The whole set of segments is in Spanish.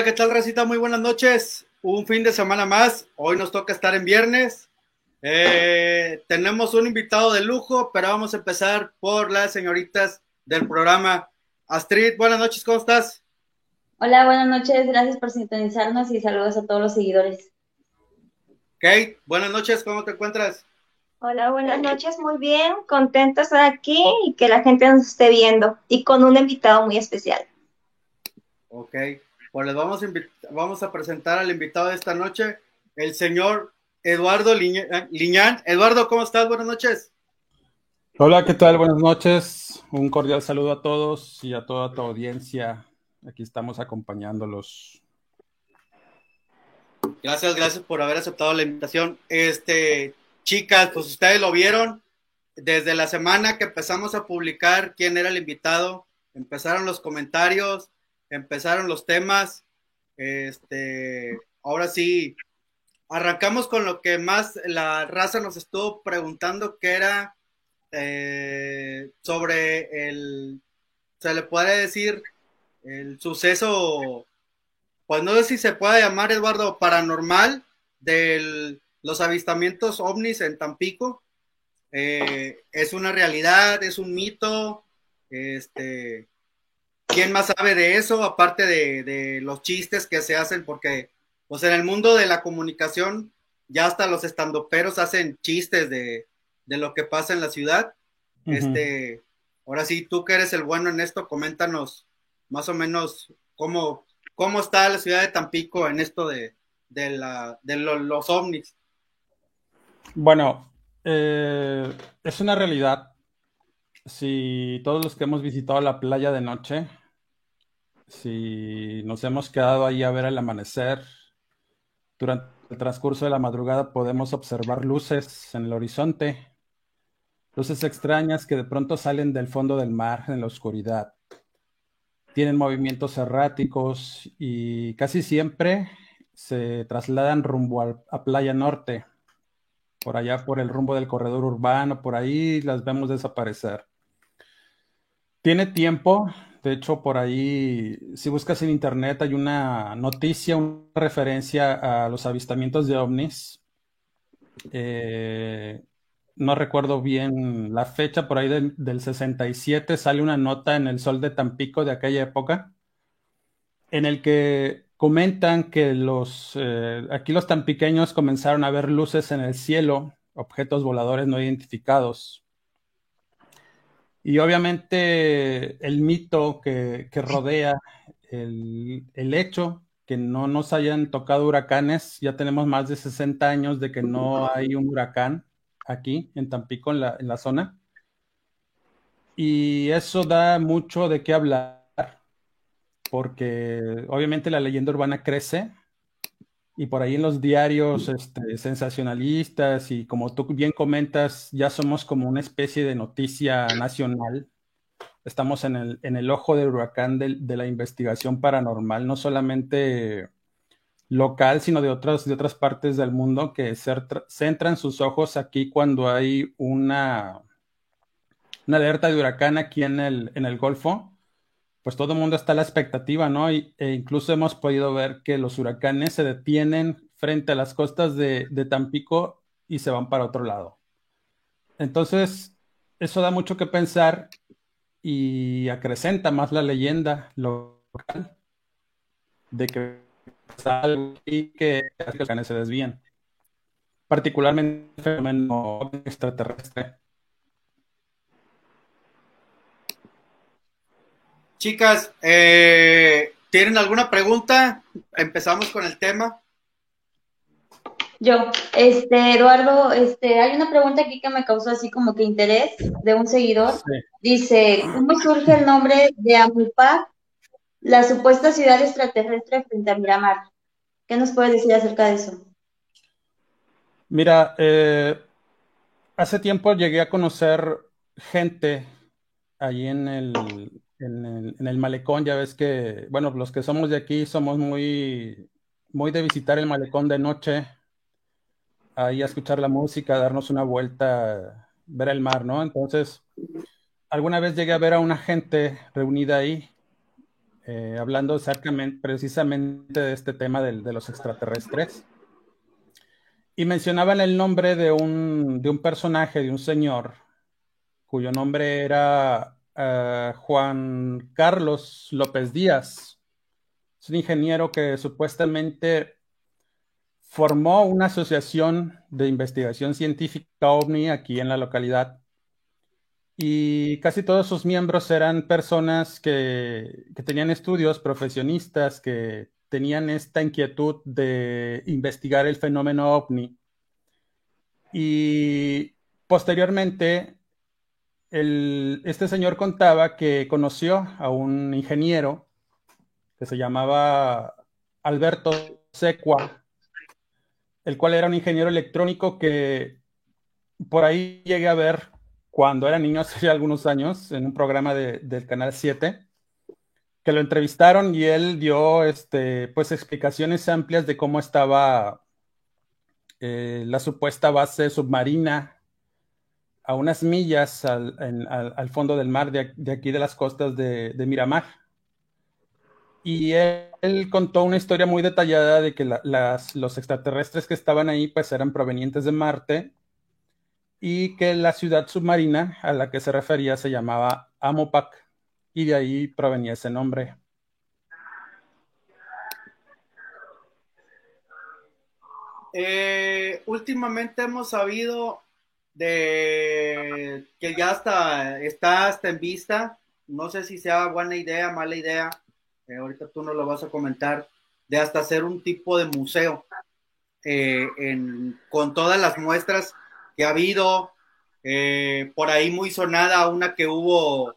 Hola, ¿qué tal, Recita? Muy buenas noches. Un fin de semana más. Hoy nos toca estar en viernes. Eh, tenemos un invitado de lujo, pero vamos a empezar por las señoritas del programa. Astrid, buenas noches, ¿cómo estás? Hola, buenas noches, gracias por sintonizarnos y saludos a todos los seguidores. Kate, buenas noches, ¿cómo te encuentras? Hola, buenas noches, muy bien, contenta de estar aquí y que la gente nos esté viendo y con un invitado muy especial. Ok, pues les vamos a, vamos a presentar al invitado de esta noche, el señor Eduardo Liñán. Eduardo, ¿cómo estás? Buenas noches. Hola, ¿qué tal? Buenas noches. Un cordial saludo a todos y a toda tu audiencia. Aquí estamos acompañándolos. Gracias, gracias por haber aceptado la invitación. Este, chicas, pues ustedes lo vieron. Desde la semana que empezamos a publicar quién era el invitado, empezaron los comentarios, empezaron los temas. Este, ahora sí, arrancamos con lo que más la raza nos estuvo preguntando, que era eh, sobre el, se le puede decir, el suceso, pues no sé si se puede llamar, Eduardo, paranormal de los avistamientos ovnis en Tampico. Eh, es una realidad, es un mito. Este, ¿quién más sabe de eso? Aparte de, de los chistes que se hacen, porque pues en el mundo de la comunicación, ya hasta los estandoperos hacen chistes de, lo que pasa en la ciudad. Este, ahora sí, tú que eres el bueno en esto, coméntanos más o menos cómo, cómo está la ciudad de Tampico en esto de, la, de los ovnis. Bueno, eh, es una realidad. Si todos los que hemos visitado la playa de noche, si nos hemos quedado ahí a ver el amanecer, durante el transcurso de la madrugada podemos observar luces en el horizonte, luces extrañas que de pronto salen del fondo del mar en la oscuridad. Tienen movimientos erráticos y casi siempre se trasladan rumbo a, Playa Norte, por allá por el rumbo del corredor urbano, por ahí las vemos desaparecer. Tiene tiempo de hecho, por ahí, si buscas en internet, hay una noticia, una referencia a los avistamientos de ovnis. Eh, no recuerdo bien la fecha, por ahí del 67 sale una nota en el Sol de Tampico de aquella época, en el que comentan que los, eh, aquí los tampiqueños comenzaron a ver luces en el cielo, objetos voladores no identificados. Y obviamente el mito que, rodea el, hecho que no nos hayan tocado huracanes, ya tenemos más de 60 años de que no hay un huracán aquí en Tampico, en la, en la zona. Y eso da mucho de qué hablar, porque obviamente la leyenda urbana crece y por ahí en los diarios este, sensacionalistas y como tú bien comentas, ya somos como una especie de noticia nacional. Estamos en el, en el ojo del huracán de, la investigación paranormal, no solamente local, sino de otras, de otras partes del mundo que centran sus ojos aquí cuando hay una, una alerta de huracán aquí en el, en el Golfo pues todo el mundo está a la expectativa, ¿no? e incluso hemos podido ver que los huracanes se detienen frente a las costas de, Tampico y se van para otro lado. Entonces, eso da mucho que pensar y acrecenta más la leyenda local de que algo y que los huracanes se desvían, particularmente el fenómeno extraterrestre. Chicas, eh, ¿tienen alguna pregunta? Empezamos con el tema. Yo, este, Eduardo, este, hay una pregunta aquí que me causó así como que interés de un seguidor. Dice, ¿cómo surge el nombre de Amupac, la supuesta ciudad extraterrestre frente a Miramar? ¿Qué nos puedes decir acerca de eso? Mira, eh, hace tiempo llegué a conocer gente allí en el, en el, malecón, ya ves que, bueno, los que somos de aquí somos muy, muy de visitar el malecón de noche, ahí a escuchar la música, darnos una vuelta, ver el mar, ¿no? Entonces, alguna vez llegué a ver a una gente reunida ahí eh, hablando precisamente de este tema de, los extraterrestres. Y mencionaban el nombre de un, de un personaje, de un señor, cuyo nombre era eh, Juan Carlos López Díaz. Es un ingeniero que supuestamente formó una asociación de investigación científica OVNI aquí en la localidad y casi todos sus miembros eran personas que, tenían estudios, profesionistas, que tenían esta inquietud de investigar el fenómeno ovni. Y posteriormente, este señor contaba que conoció a un ingeniero que se llamaba Alberto Secua, el cual era un ingeniero electrónico que por ahí llegué a ver cuando era niño hace algunos años en un programa del Canal 7, que lo entrevistaron y él dio este, pues, explicaciones amplias de cómo estaba eh, la supuesta base submarina a unas millas al, fondo del mar de, aquí de las costas de Miramar y él, contó una historia muy detallada de que los extraterrestres que estaban ahí pues eran provenientes de Marte y que la ciudad submarina a la que se refería se llamaba Amopac y de ahí provenía ese nombre. Eh, últimamente hemos sabido de que ya está, está hasta en vista, no sé si sea buena idea, mala idea, ahorita tú no lo vas a comentar, de hasta hacer un tipo de museo eh, con todas las muestras que ha habido, eh, por ahí muy sonada una que hubo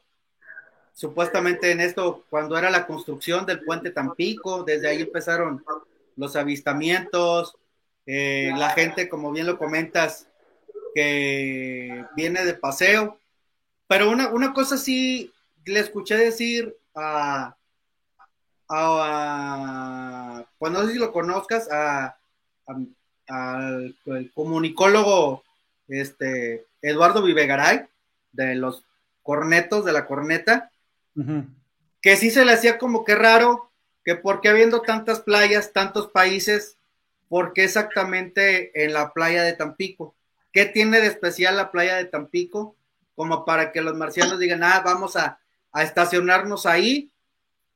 supuestamente en esto cuando era la construcción del puente Tampico, desde ahí empezaron los avistamientos, eh, la gente, como bien lo comentas, que viene de paseo, pero una, una cosa sí le escuché decir a, pues no sé si lo conozcas, a, al comunicólogo este, Eduardo Vivegaray, de los cornetos, de la corneta, que sí se le hacía como que raro, que porque habiendo tantas playas, tantos países, ¿por qué exactamente en la playa de Tampico? ¿Qué tiene de especial la playa de Tampico? Como para que los marcianos digan, ah, vamos a, a estacionarnos ahí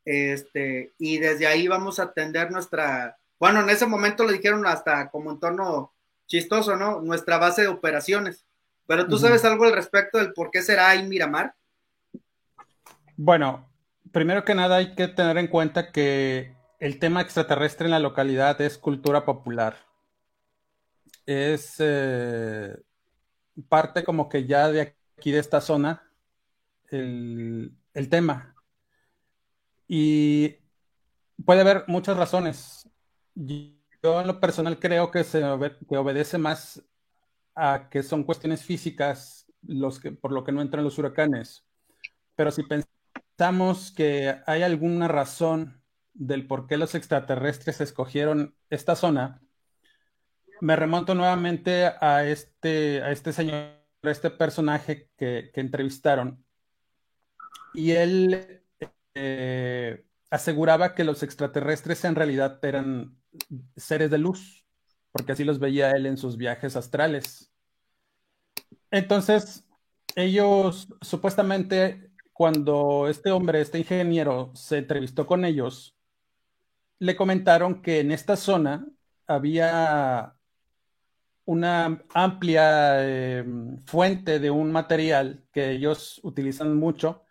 este, y desde ahí vamos a atender nuestra, bueno, en ese momento le dijeron hasta como entorno chistoso, ¿no? Nuestra base de operaciones. Pero tú sabes algo al respecto del por qué será ahí Miramar? Bueno, primero que nada hay que tener en cuenta que el tema extraterrestre en la localidad es cultura popular. Es eh, parte como que ya de aquí de esta zona el, el tema. Y puede haber muchas razones. Yo en lo personal creo que se obedece más a que son cuestiones físicas los que, por lo que no entran los huracanes. Pero si pensamos que hay alguna razón del por qué los extraterrestres escogieron esta zona, me remonto nuevamente a este, a este señor, a este personaje que, entrevistaron. Y él eh, aseguraba que los extraterrestres en realidad eran seres de luz, porque así los veía él en sus viajes astrales. Entonces, ellos supuestamente, cuando este hombre, este ingeniero, se entrevistó con ellos, le comentaron que en esta zona había una amplia eh, fuente de un material que ellos utilizan mucho,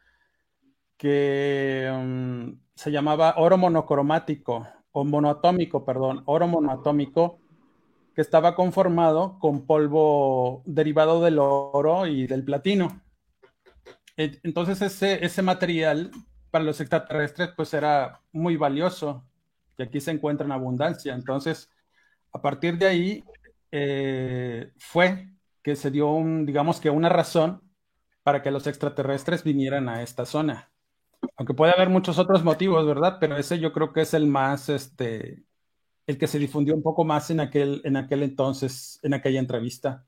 que mm, se llamaba oro monocromático o monoatómico, perdón, oro monoatómico, que estaba conformado con polvo derivado del oro y del platino. Entonces ese, ese material para los extraterrestres pues era muy valioso y aquí se encuentra en abundancia. Entonces, a partir de ahí eh, fue que se dio un, digamos que una razón para que los extraterrestres vinieran a esta zona. Aunque puede haber muchos otros motivos, ¿verdad? Pero ese yo creo que es el más, este, el que se difundió un poco más en aquel, en aquel entonces, en aquella entrevista.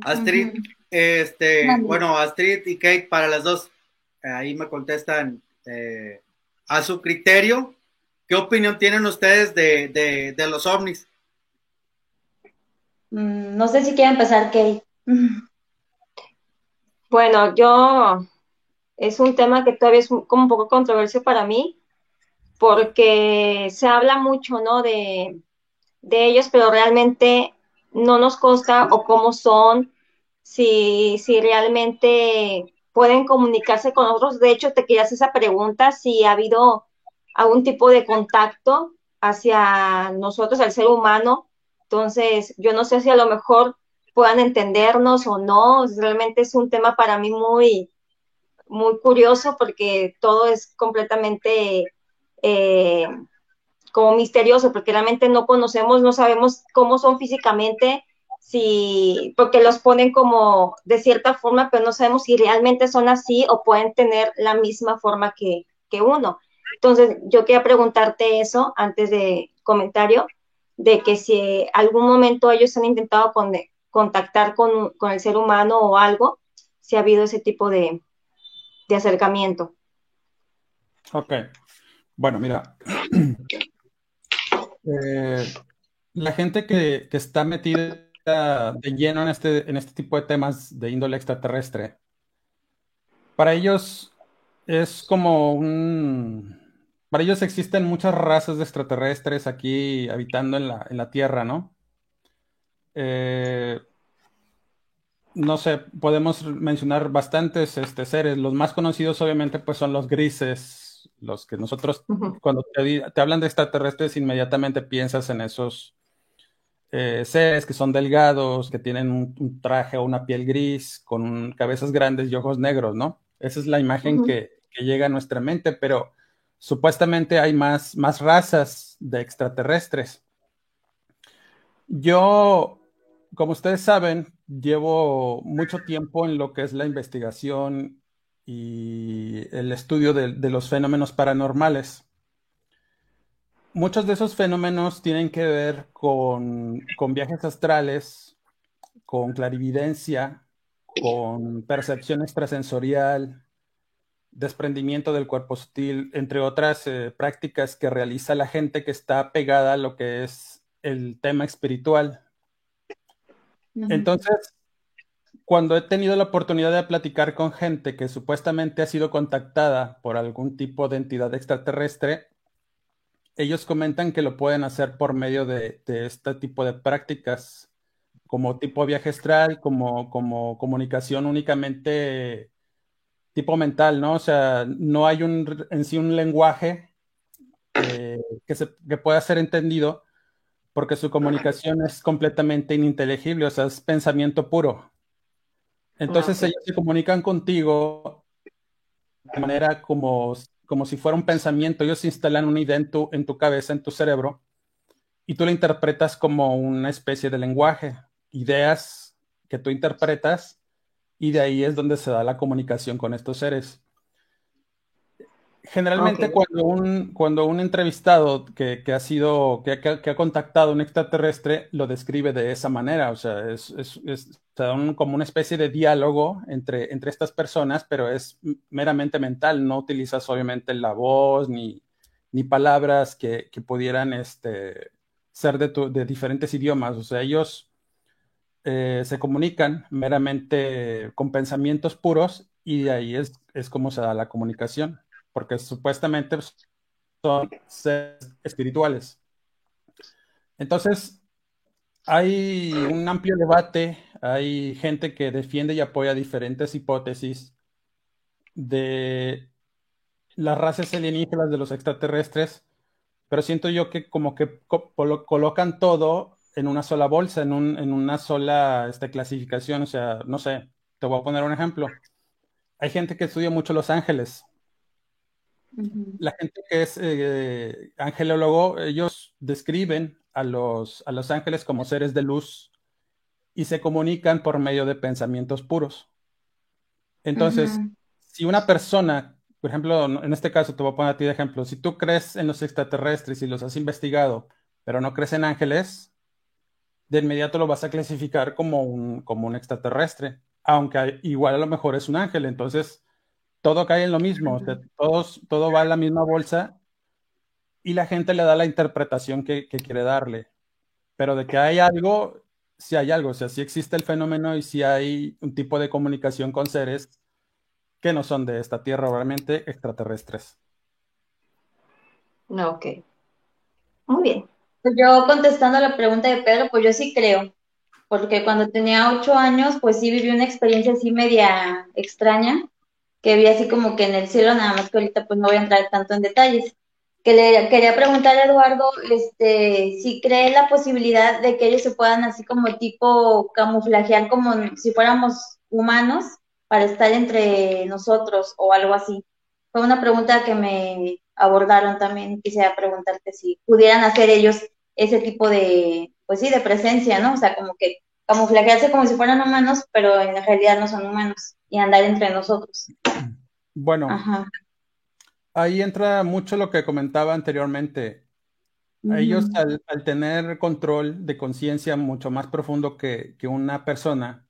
Astrid, este, bueno, Astrid y Kate, para las dos, ahí me contestan eh, a su criterio. ¿Qué opinión tienen ustedes de, los ovnis? Mm, no sé si quiere empezar, Kay. Bueno, yo es un tema que todavía es como un poco controversial para mí, porque se habla mucho, ¿no? De, de ellos, pero realmente no nos consta o cómo son, si, si realmente pueden comunicarse con nosotros. De hecho, te quería hacer esa pregunta, si ha habido algún tipo de contacto hacia nosotros, al ser humano. Entonces, yo no sé si a lo mejor puedan entendernos o no. Realmente es un tema para mí muy, muy curioso porque todo es completamente eh, como misterioso, porque realmente no conocemos, no sabemos cómo son físicamente, si, porque los ponen como de cierta forma, pero no sabemos si realmente son así o pueden tener la misma forma que, uno. Entonces, yo quería preguntarte eso antes de comentario, de que si algún momento ellos han intentado contactar con, con, el ser humano o algo, si ha habido ese tipo de, de acercamiento. Ok. Bueno, mira, eh, la gente que, está metida de lleno en este, en este tipo de temas de índole extraterrestre, para ellos es como un... Para ellos existen muchas razas de extraterrestres aquí habitando en la, en la Tierra, ¿no? Eh, no sé, podemos mencionar bastantes este, seres. Los más conocidos obviamente pues son los grises, los que nosotros, cuando te, hablan de extraterrestres, inmediatamente piensas en esos eh, seres que son delgados, que tienen un, traje o una piel gris, con cabezas grandes y ojos negros, ¿no? Esa es la imagen que, llega a nuestra mente, pero supuestamente hay más, más razas de extraterrestres. Yo, como ustedes saben, llevo mucho tiempo en lo que es la investigación y el estudio de, los fenómenos paranormales. Muchos de esos fenómenos tienen que ver con, viajes astrales, con clarividencia, con percepción extrasensorial, desprendimiento del cuerpo sutil, entre otras eh, prácticas que realiza la gente que está pegada a lo que es el tema espiritual. Entonces, cuando he tenido la oportunidad de platicar con gente que supuestamente ha sido contactada por algún tipo de entidad extraterrestre, ellos comentan que lo pueden hacer por medio de, este tipo de prácticas, como tipo viaje astral, como, como comunicación únicamente tipo mental, ¿no? O sea, no hay un, en sí un lenguaje eh, que, se, que pueda ser entendido porque su comunicación es completamente ininteligible, o sea, es pensamiento puro. Entonces ellos se comunican contigo de manera como, como si fuera un pensamiento. Ellos instalan una idea en tu, en tu cabeza, en tu cerebro, y tú la interpretas como una especie de lenguaje, ideas que tú interpretas, y de ahí es donde se da la comunicación con estos seres. Generalmente cuando, un, cuando un entrevistado que, ha sido, que, que, ha contactado un extraterrestre lo describe de esa manera, o sea, es, es, es como una especie de diálogo entre, entre estas personas, pero es meramente mental, no utilizas obviamente la voz ni, ni palabras que, que, pudieran este, ser de, de, diferentes idiomas, o sea, ellos eh, se comunican meramente con pensamientos puros y de ahí es, es como se da la comunicación porque supuestamente son seres espirituales. Entonces, hay un amplio debate, hay gente que defiende y apoya diferentes hipótesis de las razas alienígenas de los extraterrestres, pero siento yo que como que colocan todo en una sola bolsa, en, una sola este, clasificación, o sea, no sé, te voy a poner un ejemplo. Hay gente que estudia mucho Los Ángeles la gente que es eh, angelólogo, ellos describen a los, a los ángeles como seres de luz y se comunican por medio de pensamientos puros. Entonces, si una persona, por ejemplo, en este caso te voy a poner a ti de ejemplo, si tú crees en los extraterrestres y los has investigado, pero no crees en ángeles, de inmediato lo vas a clasificar como un, como un extraterrestre, aunque igual a lo mejor es un ángel. Entonces, todo cae en lo mismo, todos, todo va en la misma bolsa y la gente le da la interpretación que, quiere darle. Pero de que hay algo, si hay algo, o sea, si existe el fenómeno y si hay un tipo de comunicación con seres que no son de esta tierra, obviamente extraterrestres. No, ok. Muy bien. Pues yo contestando la pregunta de Pedro, pues yo sí creo, porque cuando tenía ocho años, pues sí viví una experiencia así media extraña, que vi así como que en el cielo, nada más que ahorita pues no voy a entrar tanto en detalles. Que le quería preguntar a Eduardo, este, si cree la posibilidad de que ellos se puedan así como tipo camuflajear como si fuéramos humanos para estar entre nosotros o algo así. Fue una pregunta que me abordaron también. Quisiera preguntarte si pudieran hacer ellos ese tipo de, pues sí, de presencia, ¿no? O sea, como que camuflajearse como si fueran humanos, pero en realidad no son humanos y andar entre nosotros. Bueno, ahí entra mucho lo que comentaba anteriormente. Ellos, al, tener control de conciencia mucho más profundo que, una persona,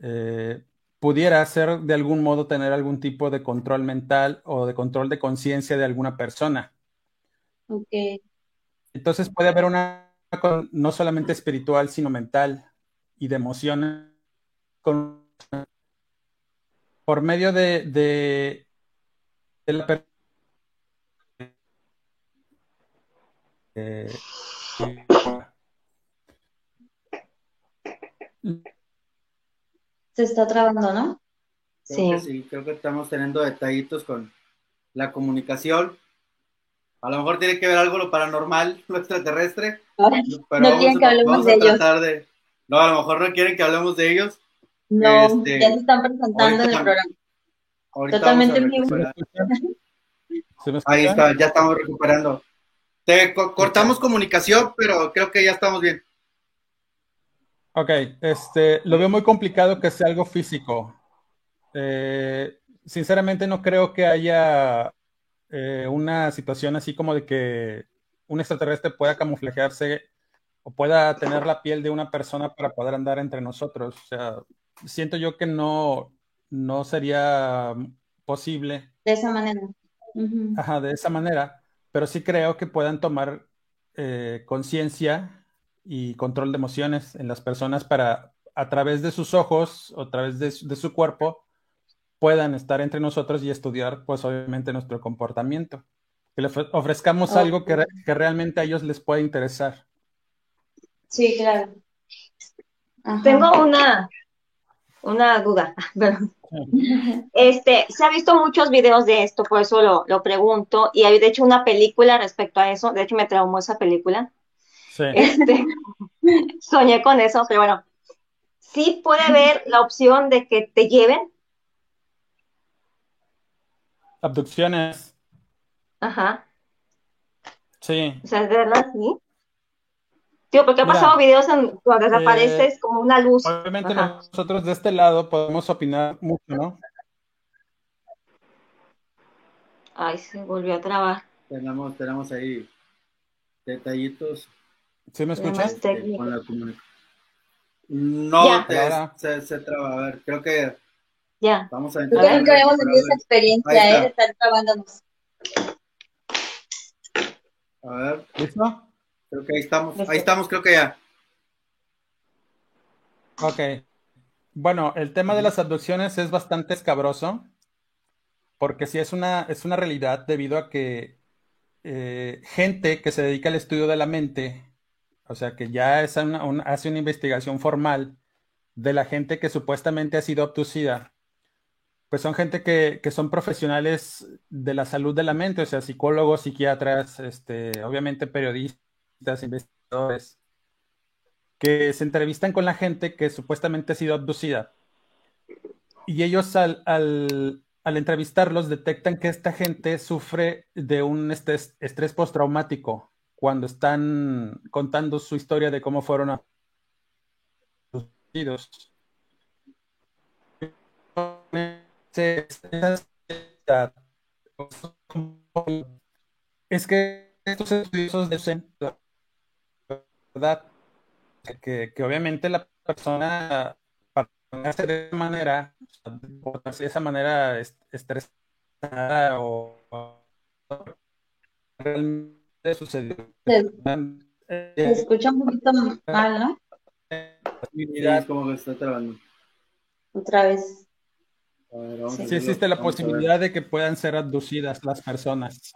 eh, pudiera ser de algún modo tener algún tipo de control mental o de control de conciencia de alguna persona. Ok. Entonces puede haber una no solamente espiritual, sino mental y de emociones por medio de, de, la eh, se está trabando, ¿no? sí. sí, creo que estamos teniendo detallitos con la comunicación. A lo mejor tiene que ver algo lo paranormal, lo extraterrestre. pero no quieren que hablemos de ellos. no, a lo mejor no quieren que hablemos de ellos. No, este, ya se están presentando en el programa. Totalmente en vivo. Ahí está, ya estamos recuperando. Te cortamos comunicación, pero creo que ya estamos bien. Ok, este, lo veo muy complicado que sea algo físico. Eh, sinceramente no creo que haya eh, una situación así como de que un extraterrestre pueda camuflajearse o pueda tener la piel de una persona para poder andar entre nosotros. O sea, siento yo que no, no sería posible. De esa manera. Ajá, de esa manera. Pero sí creo que puedan tomar eh, conciencia y control de emociones en las personas para, a través de sus ojos o a través de su, cuerpo, puedan estar entre nosotros y estudiar, pues obviamente, nuestro comportamiento. Que les ofrezcamos algo que, realmente a ellos les pueda interesar. Sí, claro. Tengo una, una duda. Este, se ha visto muchos videos de esto, por eso lo, lo, pregunto, y hay de hecho una película respecto a eso, de hecho me traumó esa película, este, soñé con eso, pero bueno, sí puede haber la opción de que te lleven. Abducciones. Ajá. Sí. O sea, de verdad, sí. Tío, porque ha pasado videos en, cuando desapareces eh, como una luz. Obviamente nosotros de este lado podemos opinar mucho, ¿no? Ay, se volvió a trabar. Tenemos, tenemos ahí detallitos ¿Sí me escuchas? No, se, se, traba. A ver, creo que. Ya. Vamos a ver. Creo que habíamos tenido esa experiencia, ¿eh? De estar trabándonos. A ver. ¿Listo? Creo que ahí estamos. Ahí estamos, creo que ya. Ok. Bueno, el tema de las abducciones es bastante escabroso, porque sí es una, es una realidad debido a que eh, gente que se dedica al estudio de la mente o sea, que ya es hace una investigación formal de la gente que supuestamente ha sido abducida. Pues son gente que, son profesionales de la salud de la mente, o sea, psicólogos, psiquiatras, este, obviamente periodistas, investigadores, que se entrevistan con la gente que supuestamente ha sido abducida. Y ellos al, al entrevistarlos detectan que esta gente sufre de un estrés, estrés postraumático cuando están contando su historia de cómo fueron abducidos. Es que estos estudiosos dicen, ¿verdad? Que, que obviamente la persona, para de esa manera, de esa manera estresada o, realmente sucedió. Se, se escucha un poquito mal, ¿no? Sí, como que está trabando. Otra vez. sí, existe la posibilidad de que puedan ser abducidas las personas.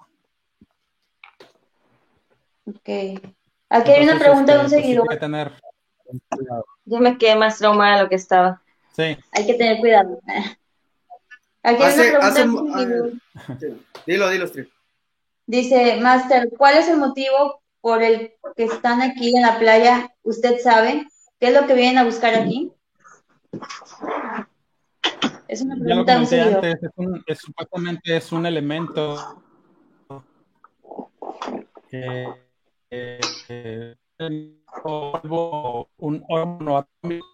Ok. Aquí hay una pregunta de un este, pues, seguidor. tener Yo me quedé más traumada de lo que estaba. Sí. Hay que tener cuidado. Aquí hay una pregunta de un seguidor. Dilo, dilo, Steve. Dice, Master, ¿cuál es el motivo por el que están aquí en la playa? ¿Usted sabe? ¿Qué es lo que vienen a buscar aquí? Es una pregunta ya lo comenté antes, es un, es, supuestamente es un elemento que eh, un horno atómico,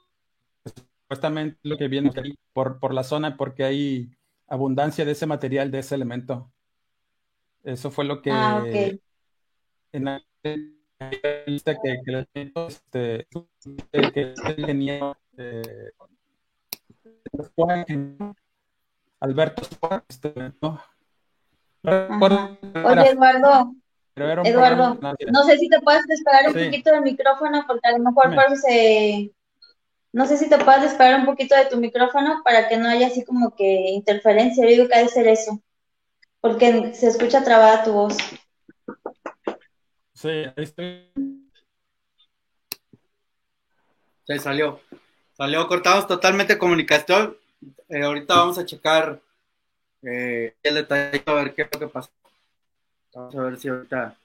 supuestamente lo que viene por, por la zona porque hay abundancia de ese material, de ese elemento. Eso fue lo que ah, okay. en la lista que, que, este, que tenía eh, Alberto este, ¿no? Oye, Eduardo, Eduardo, no sé si te puedes esperar un poquito del micrófono, porque a lo mejor por eso se... No sé si te puedes esperar un poquito de tu micrófono para que no haya así como que interferencia. Yo digo que ha de ser eso, porque se escucha trabada tu voz. Sí, ahí estoy. Se salió. Salió, cortamos totalmente comunicación. Eh, ahorita vamos a checar eh, el detalle, a ver qué es lo que pasó. Vamos a ver si ahorita.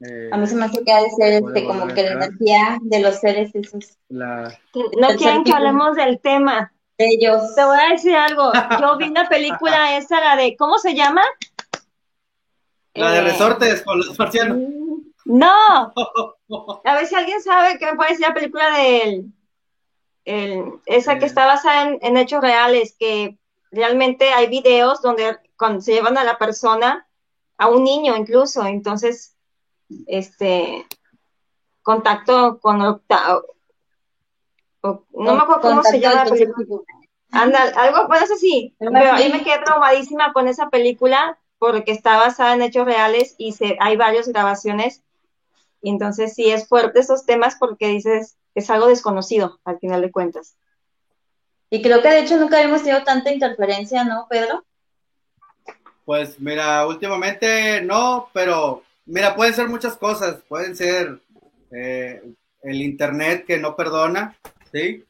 Eh, a mí se me hace que ha de ser este, como que la energía de los seres esos. La... No quieren que hablemos del tema. Ellos. Te voy a decir algo. Yo vi una película esa, la de, ¿cómo se llama? La de eh, resortes con los marcianos. No. A ver si alguien sabe qué me puede decir la película de el, esa que está basada en, en, hechos reales, que realmente hay videos donde cuando se llevan a la persona a un niño incluso, entonces, este, contacto con, no me acuerdo cómo se llama Anda, algo, pues así, pero ahí me quedé traumadísima con esa película porque está basada en hechos reales y se, hay varias grabaciones, y entonces sí es fuerte esos temas porque dices, es algo desconocido al final de cuentas. Y creo que de hecho nunca habíamos tenido tanta interferencia, ¿no, Pedro? Pues mira, últimamente no, pero mira, pueden ser muchas cosas, pueden ser eh, el internet que no perdona, ¿sí?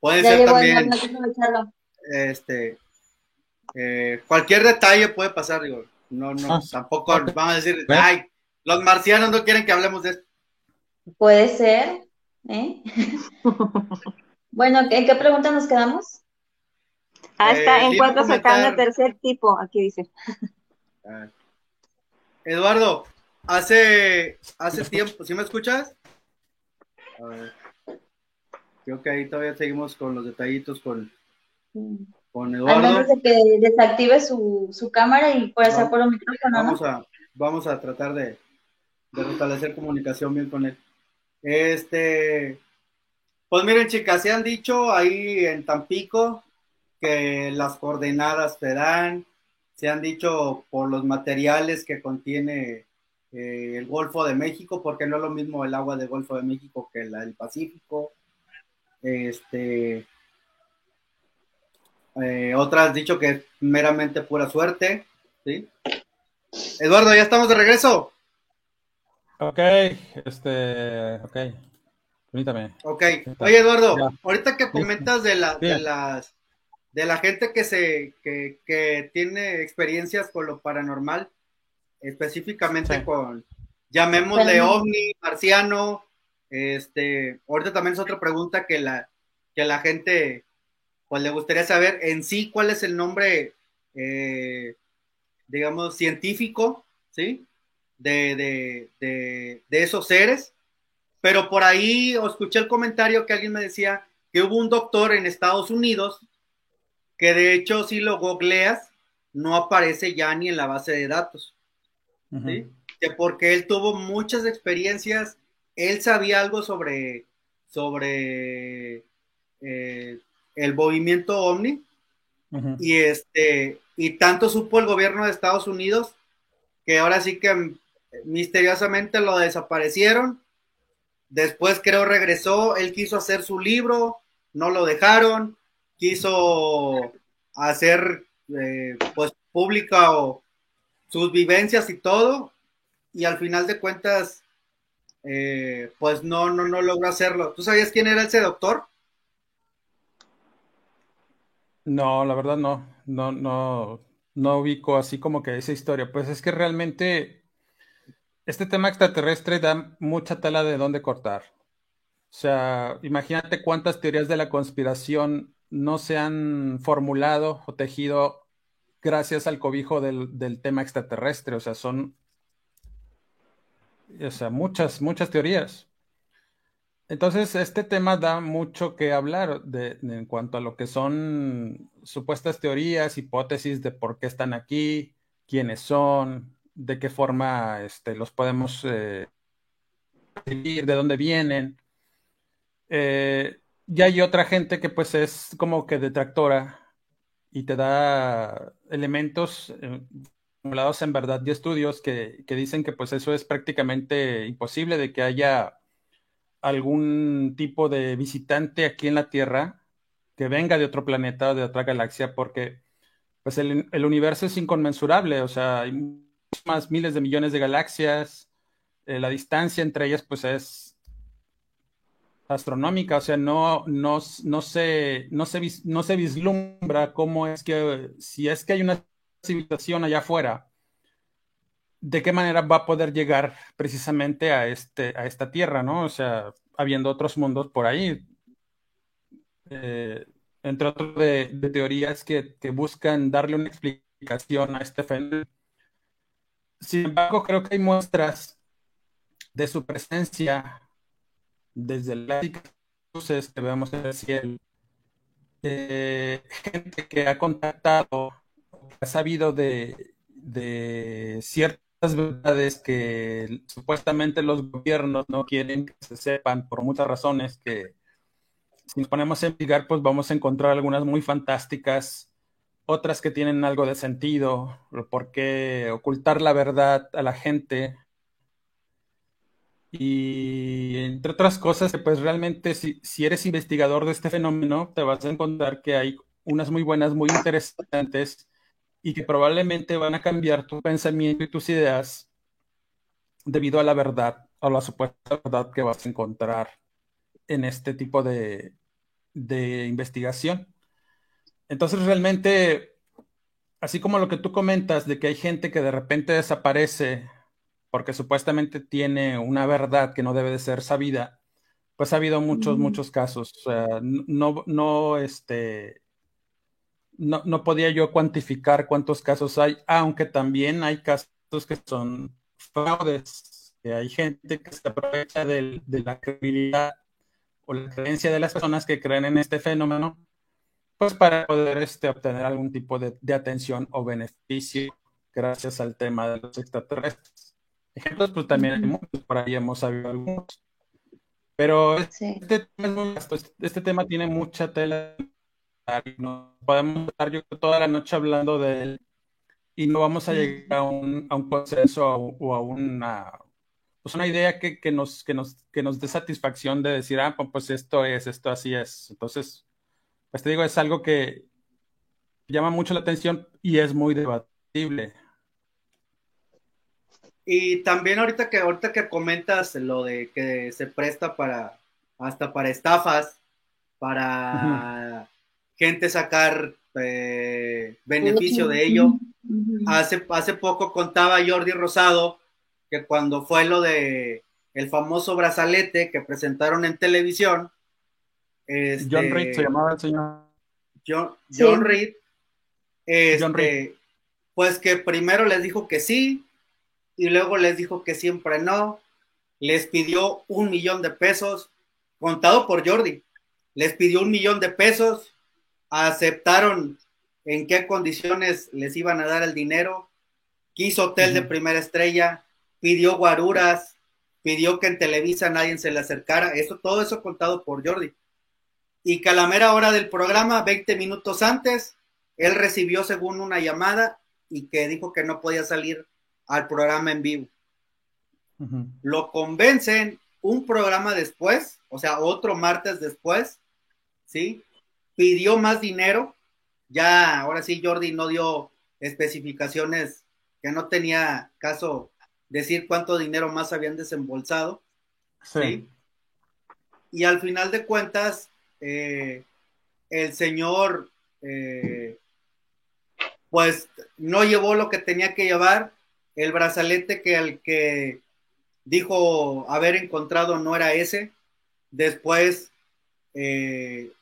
Pueden ser también, este, eh, cualquier detalle puede pasar, digo, no, no, ah, tampoco vamos a decir, ay, los marcianos no quieren que hablemos de esto. Puede ser, ¿eh? bueno, ¿en qué pregunta nos quedamos? Ah, está, ¿en cuánto sacan el tercer tipo? Aquí dice. Ah. Eduardo, hace, hace tiempo, ¿sí me escuchas? A ver. Creo que ahí todavía seguimos con los detallitos con, con Eduardo. Al menos de que desactive su, su cámara y pueda hacer por el micrófono. Vamos, a, vamos a tratar de, de restablecer comunicación bien con él. Este, pues miren, chicas, se han dicho ahí en Tampico que las coordenadas te dan, se han dicho por los materiales que contiene eh, el Golfo de México, porque no es lo mismo el agua del Golfo de México que la del Pacífico. Este, eh, otras dicho que es meramente pura suerte, ¿sí? Eduardo, ya estamos de regreso. Ok, este, ok. Permítame. Ok. Oye, Eduardo, ahorita que comentas de, la, de las de la gente que se que, que, tiene experiencias con lo paranormal, específicamente con llamémosle ovni, marciano, este, ahorita también es otra pregunta que la que la gente pues le gustaría saber en sí cuál es el nombre eh, digamos científico, ¿sí? de, de, esos seres, pero por ahí escuché el comentario que alguien me decía que hubo un doctor en Estados Unidos que de hecho si lo googleas no aparece ya ni en la base de datos. Que porque él tuvo muchas experiencias, él sabía algo sobre, sobre eh, el movimiento OVNI y este y tanto supo el gobierno de Estados Unidos que ahora sí que misteriosamente lo desaparecieron. Después creo regresó, él quiso hacer su libro, no lo dejaron, quiso hacer eh, pues pública o sus vivencias y todo, y al final de cuentas, eh, pues no, no, no logró hacerlo. ¿Tú sabías quién era ese doctor? No, la verdad no, no, no, no ubico así como que esa historia. Pues es que realmente este tema extraterrestre da mucha tela de dónde cortar. O sea, imagínate cuántas teorías de la conspiración no se han formulado o tejido gracias al cobijo del, del tema extraterrestre. O sea, son o sea, muchas, muchas teorías. Entonces, este tema da mucho que hablar en cuanto a lo que son supuestas teorías, hipótesis de por qué están aquí, quiénes son, de qué forma este, los podemos eh, de dónde vienen. Eh, y hay otra gente que pues es como que detractora y te da elementos eh, formulados en verdad y estudios que, que, dicen que pues eso es prácticamente imposible de que haya algún tipo de visitante aquí en la Tierra que venga de otro planeta o de otra galaxia porque pues el, el universo es inconmensurable, o sea, hay más miles de millones de galaxias, eh, la distancia entre ellas pues es astronómica, o sea, no, no, no, se, no, se, no se vislumbra cómo es que, si es que hay una civilización allá afuera, de qué manera va a poder llegar precisamente a, este, a esta tierra, ¿no? O sea, habiendo otros mundos por ahí. Eh, entre otros de, teorías que, que, buscan darle una explicación a este fenómeno. Sin embargo, creo que hay muestras de su presencia desde las luces que vemos en el cielo, eh, gente que ha contactado, ha sabido de, de ciertas verdades que supuestamente los gobiernos no quieren que se sepan por muchas razones que si nos ponemos a investigar pues vamos a encontrar algunas muy fantásticas, otras que tienen algo de sentido, porque ocultar la verdad a la gente. Y entre otras cosas, pues realmente si, si eres investigador de este fenómeno, te vas a encontrar que hay unas muy buenas, muy interesantes y que probablemente van a cambiar tu pensamiento y tus ideas debido a la verdad, a la supuesta verdad que vas a encontrar en este tipo de, de investigación. Entonces realmente, así como lo que tú comentas de que hay gente que de repente desaparece porque supuestamente tiene una verdad que no debe de ser sabida, pues ha habido muchos, muchos casos. O sea, no, no, este, no, no podía yo cuantificar cuántos casos hay, aunque también hay casos que son fraudes, que hay gente que se aprovecha de, la credibilidad o la creencia de las personas que creen en este fenómeno, pues para poder este, obtener algún tipo de, de atención o beneficio gracias al tema de los extraterrestres. Ejemplos, pues también hay muchos, por ahí hemos sabido algunos. Pero este, tema este, tema tiene mucha tela. No podemos estar yo toda la noche hablando de él y no vamos a llegar a un, a un consenso o, a una, pues una idea que, que, nos, que, nos, que nos dé satisfacción de decir, ah, pues esto es, esto así es. Entonces, pues te digo, es algo que llama mucho la atención y es muy debatible. Y también ahorita que ahorita que comentas lo de que se presta para hasta para estafas, para gente sacar eh, beneficio de ello. Hace, hace poco contaba Jordi Rosado que cuando fue lo de el famoso brazalete que presentaron en televisión. Este, John Reed se llamaba el señor. John, John Reed. John Reed. Este, pues que primero les dijo que sí, y luego les dijo que siempre no, les pidió un millón de pesos, contado por Jordi, les pidió un millón de pesos, aceptaron en qué condiciones les iban a dar el dinero, quiso hotel de primera estrella, pidió guaruras, pidió que en Televisa nadie se le acercara, eso, todo eso contado por Jordi. y que a la mera hora del programa, 20 minutos antes, él recibió según una llamada y que dijo que no podía salir al programa en vivo. Lo convencen un programa después, o sea, otro martes después, ¿sí? Pidió más dinero, ya, ahora sí, Jordi no dio especificaciones que no tenía caso decir cuánto dinero más habían desembolsado, ¿sí? Y al final de cuentas, eh, el señor, eh, pues, no llevó lo que tenía que llevar, el brazalete que el que dijo haber encontrado no era ese. Después, eh,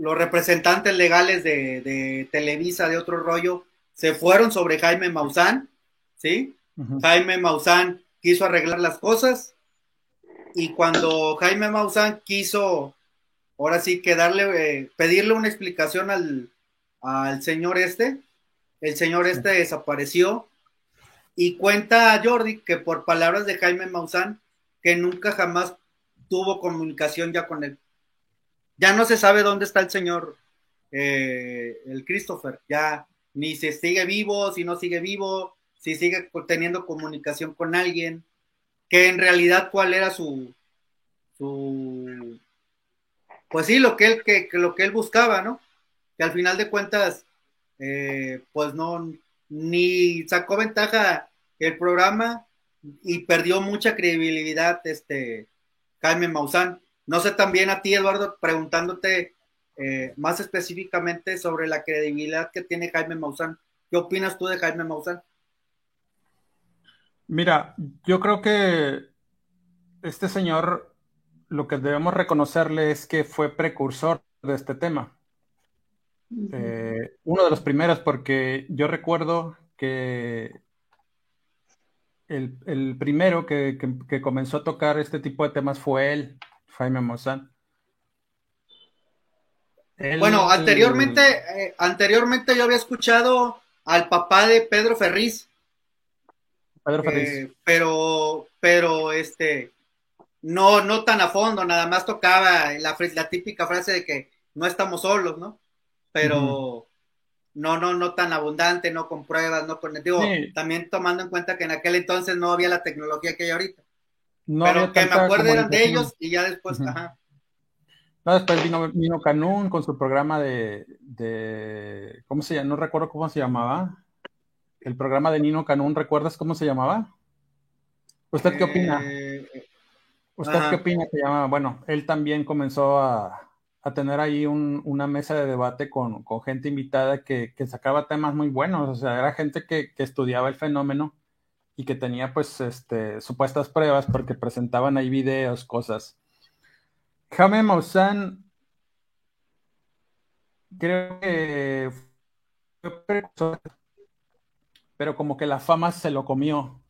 los representantes legales de, Televisa, de otro rollo, se fueron sobre Jaime Maussan, ¿sí? Jaime Maussan quiso arreglar las cosas y cuando Jaime Maussan quiso, ahora sí que darle, eh, pedirle una explicación al, al señor este, el señor este desapareció y cuenta Jordi que por palabras de Jaime Maussan, que nunca jamás tuvo comunicación ya con él. Ya no se sabe dónde está el señor, eh, el Christopher, ya ni se sigue vivo, si no sigue vivo, si sigue teniendo comunicación con alguien, que en realidad cuál era su, su pues sí, lo que él, que, lo que él buscaba, ¿no? Que al final de cuentas, eh, pues no, ni sacó ventaja el programa y perdió mucha credibilidad este Jaime Maussan. No sé también a ti, Eduardo, preguntándote eh, más específicamente sobre la credibilidad que tiene Jaime Maussan. ¿Qué opinas tú de Jaime Maussan? Mira, yo creo que este señor, lo que debemos reconocerle es que fue precursor de este tema. Eh, uno de los primeros, porque yo recuerdo que el, primero que, comenzó a tocar este tipo de temas fue él, Jaime Maussan. bueno, anteriormente, eh, anteriormente yo había escuchado al papá de Pedro Ferriz. Pedro Ferriz. Eh, pero, pero este, no, no tan a fondo, nada más tocaba la, la típica frase de que no estamos solos, ¿no? Pero, no, no, no tan abundante, no con pruebas, no con, digo, también tomando en cuenta que en aquel entonces no había la tecnología que hay ahorita. No Pero que me acuerdo eran de ellos y ya después, ajá. No, después vino, vino Canún con su programa de, de, ¿cómo se llama? No recuerdo cómo se llamaba. El programa de Nino Canún, ¿recuerdas cómo se llamaba? ¿Usted qué opina? Eh, ¿Usted qué opina que llamaba? Bueno, él también comenzó a, a tener ahí una mesa de debate con, gente invitada que, sacaba temas muy buenos, o sea, era gente que, estudiaba el fenómeno y que tenía pues este, supuestas pruebas porque presentaban ahí videos, cosas. Jaime Maussan creo que fue pero como que la fama se lo comió.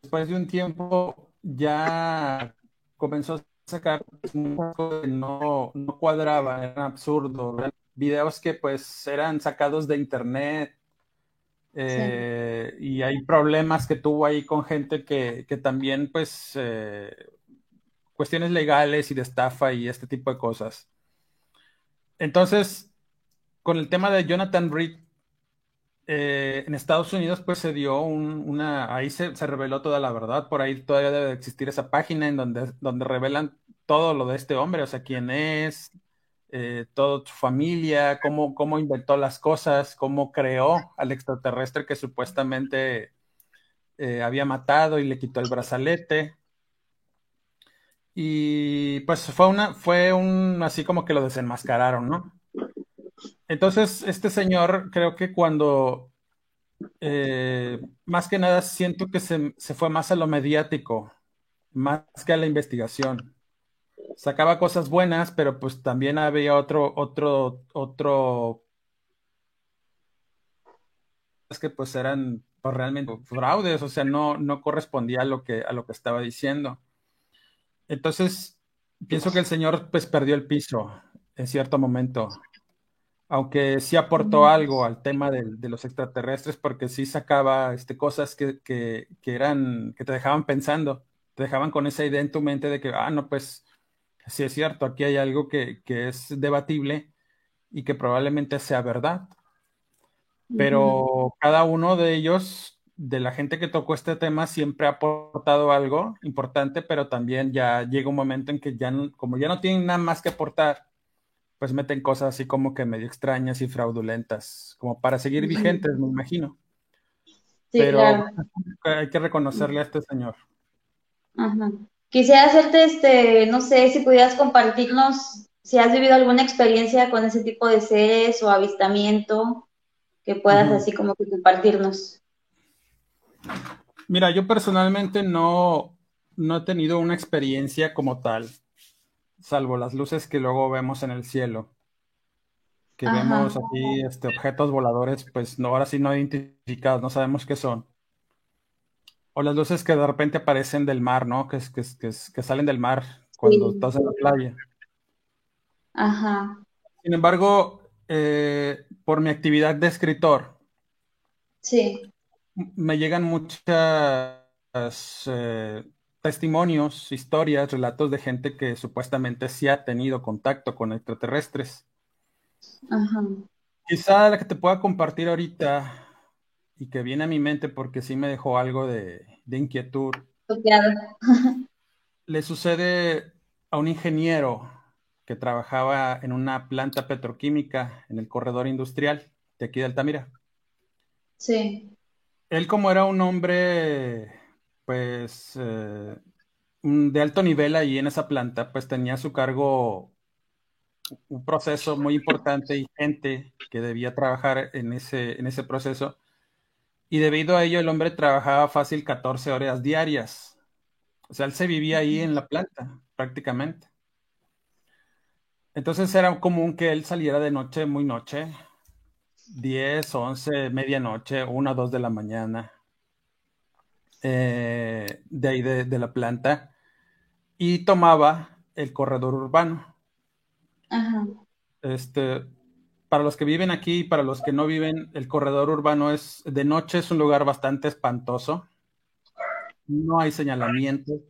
Después de un tiempo ya comenzó a sacar no, no cuadraba, era absurdo. Videos que pues eran sacados de internet. Eh, y hay problemas que tuvo ahí con gente que, también pues eh, cuestiones legales y de estafa y este tipo de cosas. Entonces, con el tema de Jonathan Reed, eh, en Estados Unidos pues se dio una, ahí se, reveló toda la verdad, por ahí todavía debe existir esa página en donde, donde revelan todo lo de este hombre, o sea, quién es, eh, toda su familia, cómo, cómo inventó las cosas, cómo creó al extraterrestre que supuestamente eh, había matado y le quitó el brazalete. Y pues fue una, fue un, así como que lo desenmascararon, ¿no? Entonces, este señor, creo que cuando, eh, más que nada, siento que se, fue más a lo mediático, más que a la investigación. Sacaba cosas buenas, pero pues también había otro, otro, otro, es que pues eran pues, realmente fraudes, o sea, no, no correspondía a lo que, a lo que estaba diciendo. Entonces, pienso que el señor pues perdió el piso en cierto momento aunque sí aportó algo al tema de, los extraterrestres, porque sí sacaba este, cosas que, eran, que te dejaban pensando, te dejaban con esa idea en tu mente de que, ah, no, pues sí es cierto, aquí hay algo que, es debatible y que probablemente sea verdad. Pero cada uno de ellos, de la gente que tocó este tema, siempre ha aportado algo importante, pero también ya llega un momento en que ya, como ya no tienen nada más que aportar, pues meten cosas así como que medio extrañas y fraudulentas, como para seguir vigentes, me imagino. Pero hay que reconocerle a este señor. Quisiera hacerte, este, no sé si pudieras compartirnos si has vivido alguna experiencia con ese tipo de seres o avistamiento que puedas así como que compartirnos. Mira, yo personalmente no, no he tenido una experiencia como tal, salvo las luces que luego vemos en el cielo, que vemos aquí este, objetos voladores, pues no, ahora sí no identificados, no sabemos qué son. O las luces que de repente aparecen del mar, ¿no? Que, que, que salen del mar cuando estás en la playa. Ajá. Sin embargo, eh, por mi actividad de escritor, sí. me llegan muchos eh, testimonios, historias, relatos de gente que supuestamente sí ha tenido contacto con extraterrestres. Ajá. Quizá la que te pueda compartir ahorita y que viene a mi mente porque sí me dejó algo de, inquietud. Le sucede a un ingeniero que trabajaba en una planta petroquímica en el corredor industrial de aquí de Altamira. Sí. Él como era un hombre, pues, eh, de alto nivel ahí en esa planta, pues tenía a su cargo un proceso muy importante y gente que debía trabajar en ese, en ese proceso y debido a ello el hombre trabajaba fácil 14 horas diarias. O sea, él se vivía ahí en la planta, prácticamente. Entonces era común que él saliera de noche, muy noche, 10, 11, medianoche, 1, 2 de la mañana, eh, de ahí de, de, la planta, y tomaba el corredor urbano. Ajá. Este, para los que viven aquí y para los que no viven, el corredor urbano es de noche es un lugar bastante espantoso. No hay señalamientos,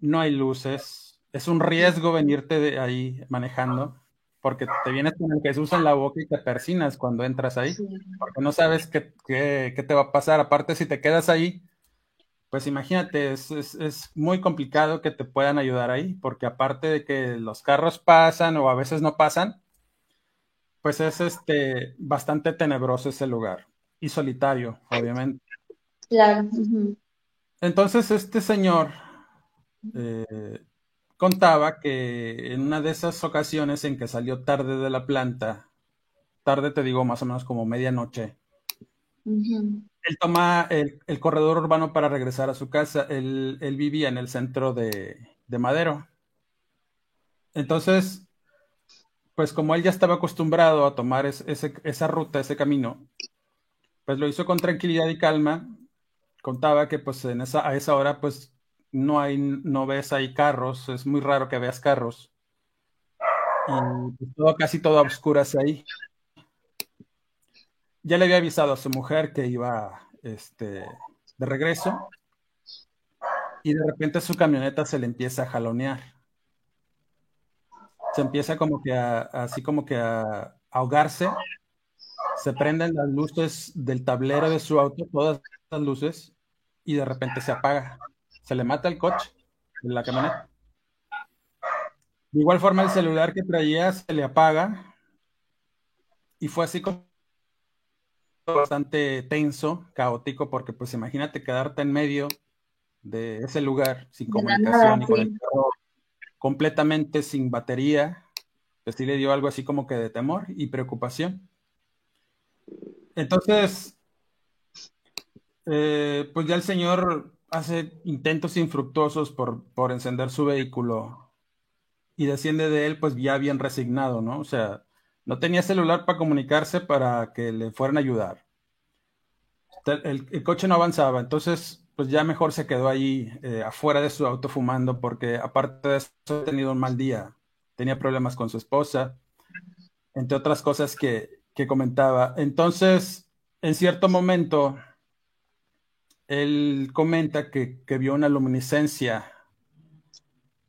no hay luces. Es un riesgo venirte de ahí manejando porque te vienes con el Jesús en la boca y te persinas cuando entras ahí, porque no sabes qué, qué, te va a pasar. Aparte, si te quedas ahí, pues imagínate, es, es, es, muy complicado que te puedan ayudar ahí, porque aparte de que los carros pasan o a veces no pasan, pues es este bastante tenebroso ese lugar y solitario, obviamente. Claro. Entonces este señor eh, contaba que en una de esas ocasiones en que salió tarde de la planta, tarde te digo más o menos como medianoche, él toma el, corredor urbano para regresar a su casa. Él, vivía en el centro de, de Madero. Entonces, pues como él ya estaba acostumbrado a tomar esa ruta, ese camino, pues lo hizo con tranquilidad y calma. Contaba que pues en esa, a esa hora pues no hay, no ves ahí carros, es muy raro que veas carros. Y pues, todo, casi todo a oscuras ahí. Ya le había avisado a su mujer que iba este, de regreso y de repente su camioneta se le empieza a jalonear se empieza como que a, así como que a, ahogarse, se prenden las luces del tablero de su auto, todas las luces, y de repente se apaga. Se le mata el coche, la camioneta. De igual forma, el celular que traía se le apaga, y fue así como bastante tenso, caótico, porque pues imagínate quedarte en medio de ese lugar sin comunicación y con el completamente sin batería, sí le dio algo así como que de temor y preocupación. Entonces, eh, pues ya el señor hace intentos infructuosos por, por encender su vehículo y desciende de él pues ya bien resignado, ¿no? O sea, no tenía celular para comunicarse para que le fueran a ayudar. el coche no avanzaba, entonces pues ya mejor se quedó ahí eh, afuera de su auto fumando porque aparte de eso ha tenido un mal día. Tenía problemas con su esposa, entre otras cosas que, comentaba. Entonces, en cierto momento, él comenta que, vio una luminiscencia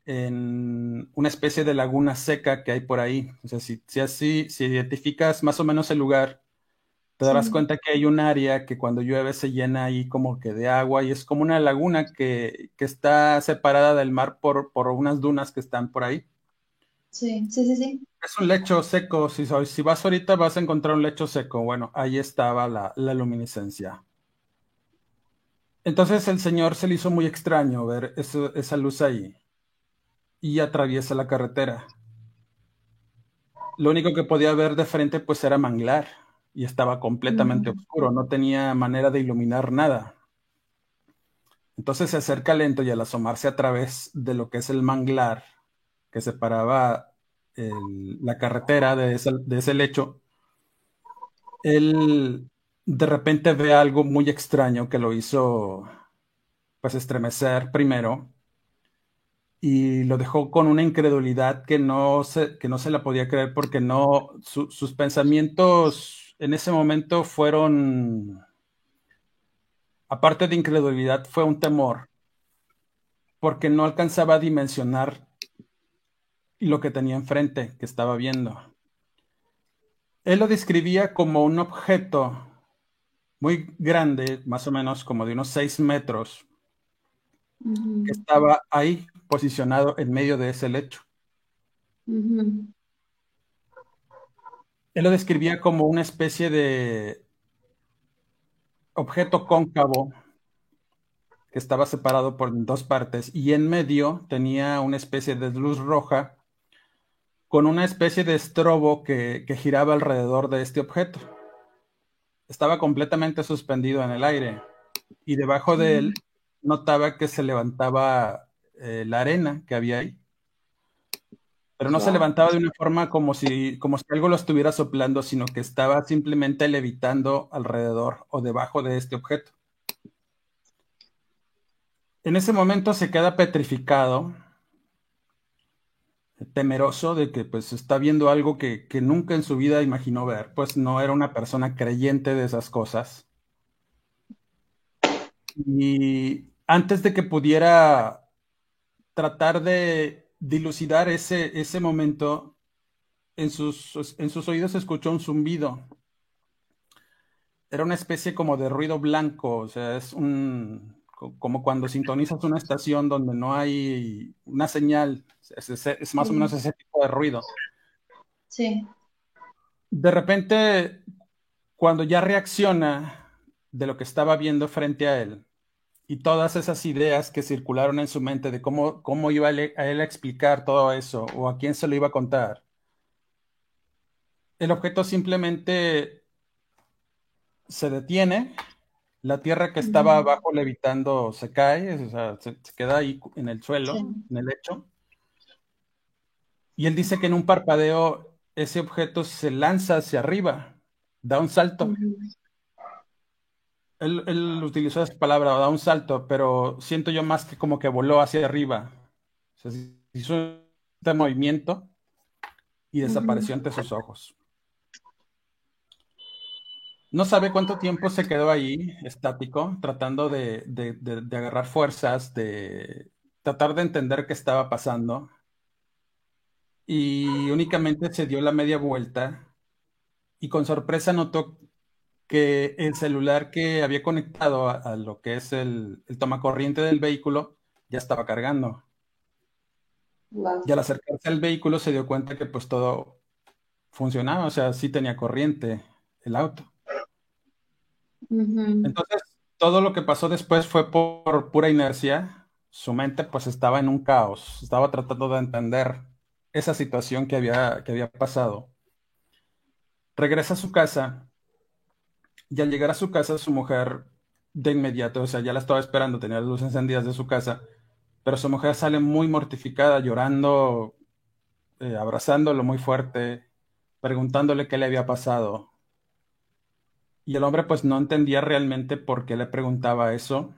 en una especie de laguna seca que hay por ahí. O sea, si, si así, si identificas más o menos el lugar, te darás cuenta que hay un área que cuando llueve se llena ahí como que de agua y es como una laguna que, está separada del mar por, por, unas dunas que están por ahí. Sí, sí, sí, sí. Es un lecho seco. Si, si vas ahorita vas a encontrar un lecho seco. Bueno, ahí estaba la, la luminiscencia. Entonces el Señor se le hizo muy extraño ver esa luz ahí y atraviesa la carretera. Lo único que podía ver de frente pues era manglar y estaba completamente oscuro, no tenía manera de iluminar nada. Entonces se acerca lento y al asomarse a través de lo que es el manglar que separaba la carretera de, de ese lecho, él de repente ve algo muy extraño que lo hizo pues estremecer primero y lo dejó con una incredulidad que no se, que no se la podía creer porque no, sus pensamientos en ese momento fueron, aparte de incredulidad, fue un temor, porque no alcanzaba a dimensionar lo que tenía enfrente, que estaba viendo. Él lo describía como un objeto muy grande, más o menos como de unos seis metros, que estaba ahí posicionado en medio de ese lecho. Él lo describía como una especie de objeto cóncavo que estaba separado por dos partes y en medio tenía una especie de luz roja con una especie de estrobo que, que giraba alrededor de este objeto estaba completamente suspendido en el aire y debajo de él notaba que se levantaba eh, la arena que había ahí. Pero no se levantaba de una forma como si, como si algo lo estuviera soplando, sino que estaba simplemente levitando alrededor o debajo de este objeto. En ese momento se queda petrificado temeroso de que pues está viendo algo que, nunca en su vida imaginó ver, pues no era una persona creyente de esas cosas. Y antes de que pudiera tratar de dilucidar ese, ese momento, en sus, en sus oídos escuchó un zumbido. Era una especie como de ruido blanco, o sea, es un, como cuando sintonizas una estación donde no hay una señal, es, más o menos ese tipo de ruido. Sí. De repente, cuando ya reacciona de lo que estaba viendo frente a él y todas esas ideas que circularon en su mente de cómo, cómo iba a él a explicar todo eso o a quién se lo iba a contar, el objeto simplemente se detiene la tierra que estaba abajo levitando se cae, o sea, se, queda ahí en el suelo, en el lecho. Y él dice que en un parpadeo ese objeto se lanza hacia arriba, da un salto. Él, utilizó esa palabra, da un salto, pero siento yo más que como que voló hacia arriba. O sea, hizo un movimiento y desapareció ante sus ojos. No sabe cuánto tiempo se quedó ahí, estático, tratando de, agarrar fuerzas, de tratar de entender qué estaba pasando. Y únicamente se dio la media vuelta y con sorpresa notó que el celular que había conectado a, lo que es el, el tomacorriente del vehículo ya estaba cargando. Y al acercarse al vehículo se dio cuenta que pues todo funcionaba, o sea, sí tenía corriente el auto. Entonces, todo lo que pasó después fue por pura inercia. Su mente pues estaba en un caos, estaba tratando de entender esa situación que había, que había pasado. Regresa a su casa y al llegar a su casa su mujer de inmediato, o sea, ya la estaba esperando, tenía las luces encendidas de su casa, pero su mujer sale muy mortificada, llorando, eh, abrazándolo muy fuerte, preguntándole qué le había pasado. Y el hombre pues no entendía realmente por qué le preguntaba eso.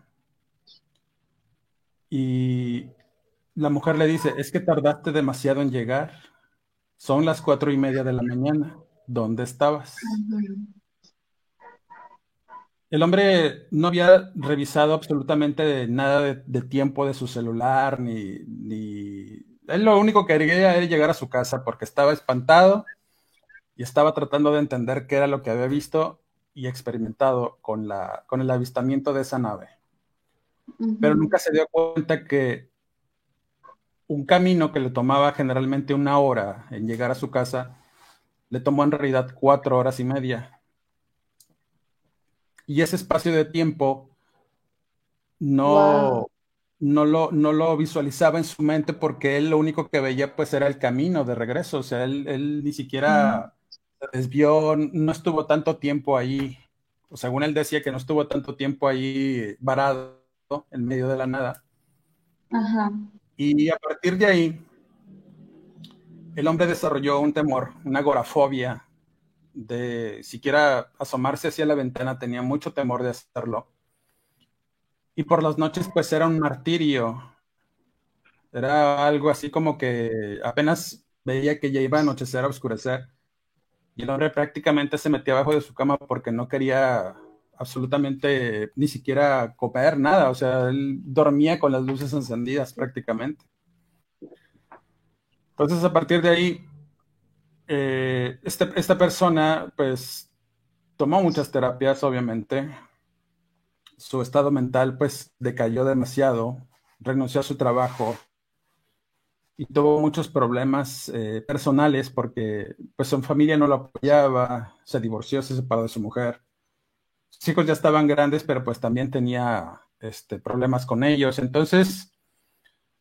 Y la mujer le dice, es que tardaste demasiado en llegar. Son las cuatro y media de la mañana. ¿Dónde estabas? El hombre no había revisado absolutamente nada de, tiempo de su celular, ni, ni, él lo único que quería era llegar a su casa porque estaba espantado y estaba tratando de entender qué era lo que había visto y experimentado con, la, con el avistamiento de esa nave. Pero nunca se dio cuenta que un camino que le tomaba generalmente una hora en llegar a su casa, le tomó en realidad cuatro horas y media. Y ese espacio de tiempo no, no, lo, no lo visualizaba en su mente porque él lo único que veía pues era el camino de regreso. O sea, él, ni siquiera se desvió, no estuvo tanto tiempo ahí. O según él decía que no estuvo tanto tiempo ahí varado en medio de la nada. Ajá. Y a partir de ahí, el hombre desarrolló un temor, una agorafobia de siquiera asomarse hacia la ventana, tenía mucho temor de hacerlo. Y por las noches, pues era un martirio. Era algo así como que apenas veía que ya iba a anochecer, a oscurecer. Y el hombre prácticamente se metía abajo de su cama porque no quería absolutamente ni siquiera comer nada. O sea, él dormía con las luces encendidas prácticamente. Entonces, a partir de ahí, eh, este, esta persona, pues, tomó muchas terapias, obviamente. Su estado mental, pues, decayó demasiado, renunció a su trabajo y tuvo muchos problemas eh, personales porque, pues, su familia no lo apoyaba, se divorció, se separó de su mujer. Sus hijos ya estaban grandes, pero pues también tenía este, problemas con ellos. Entonces,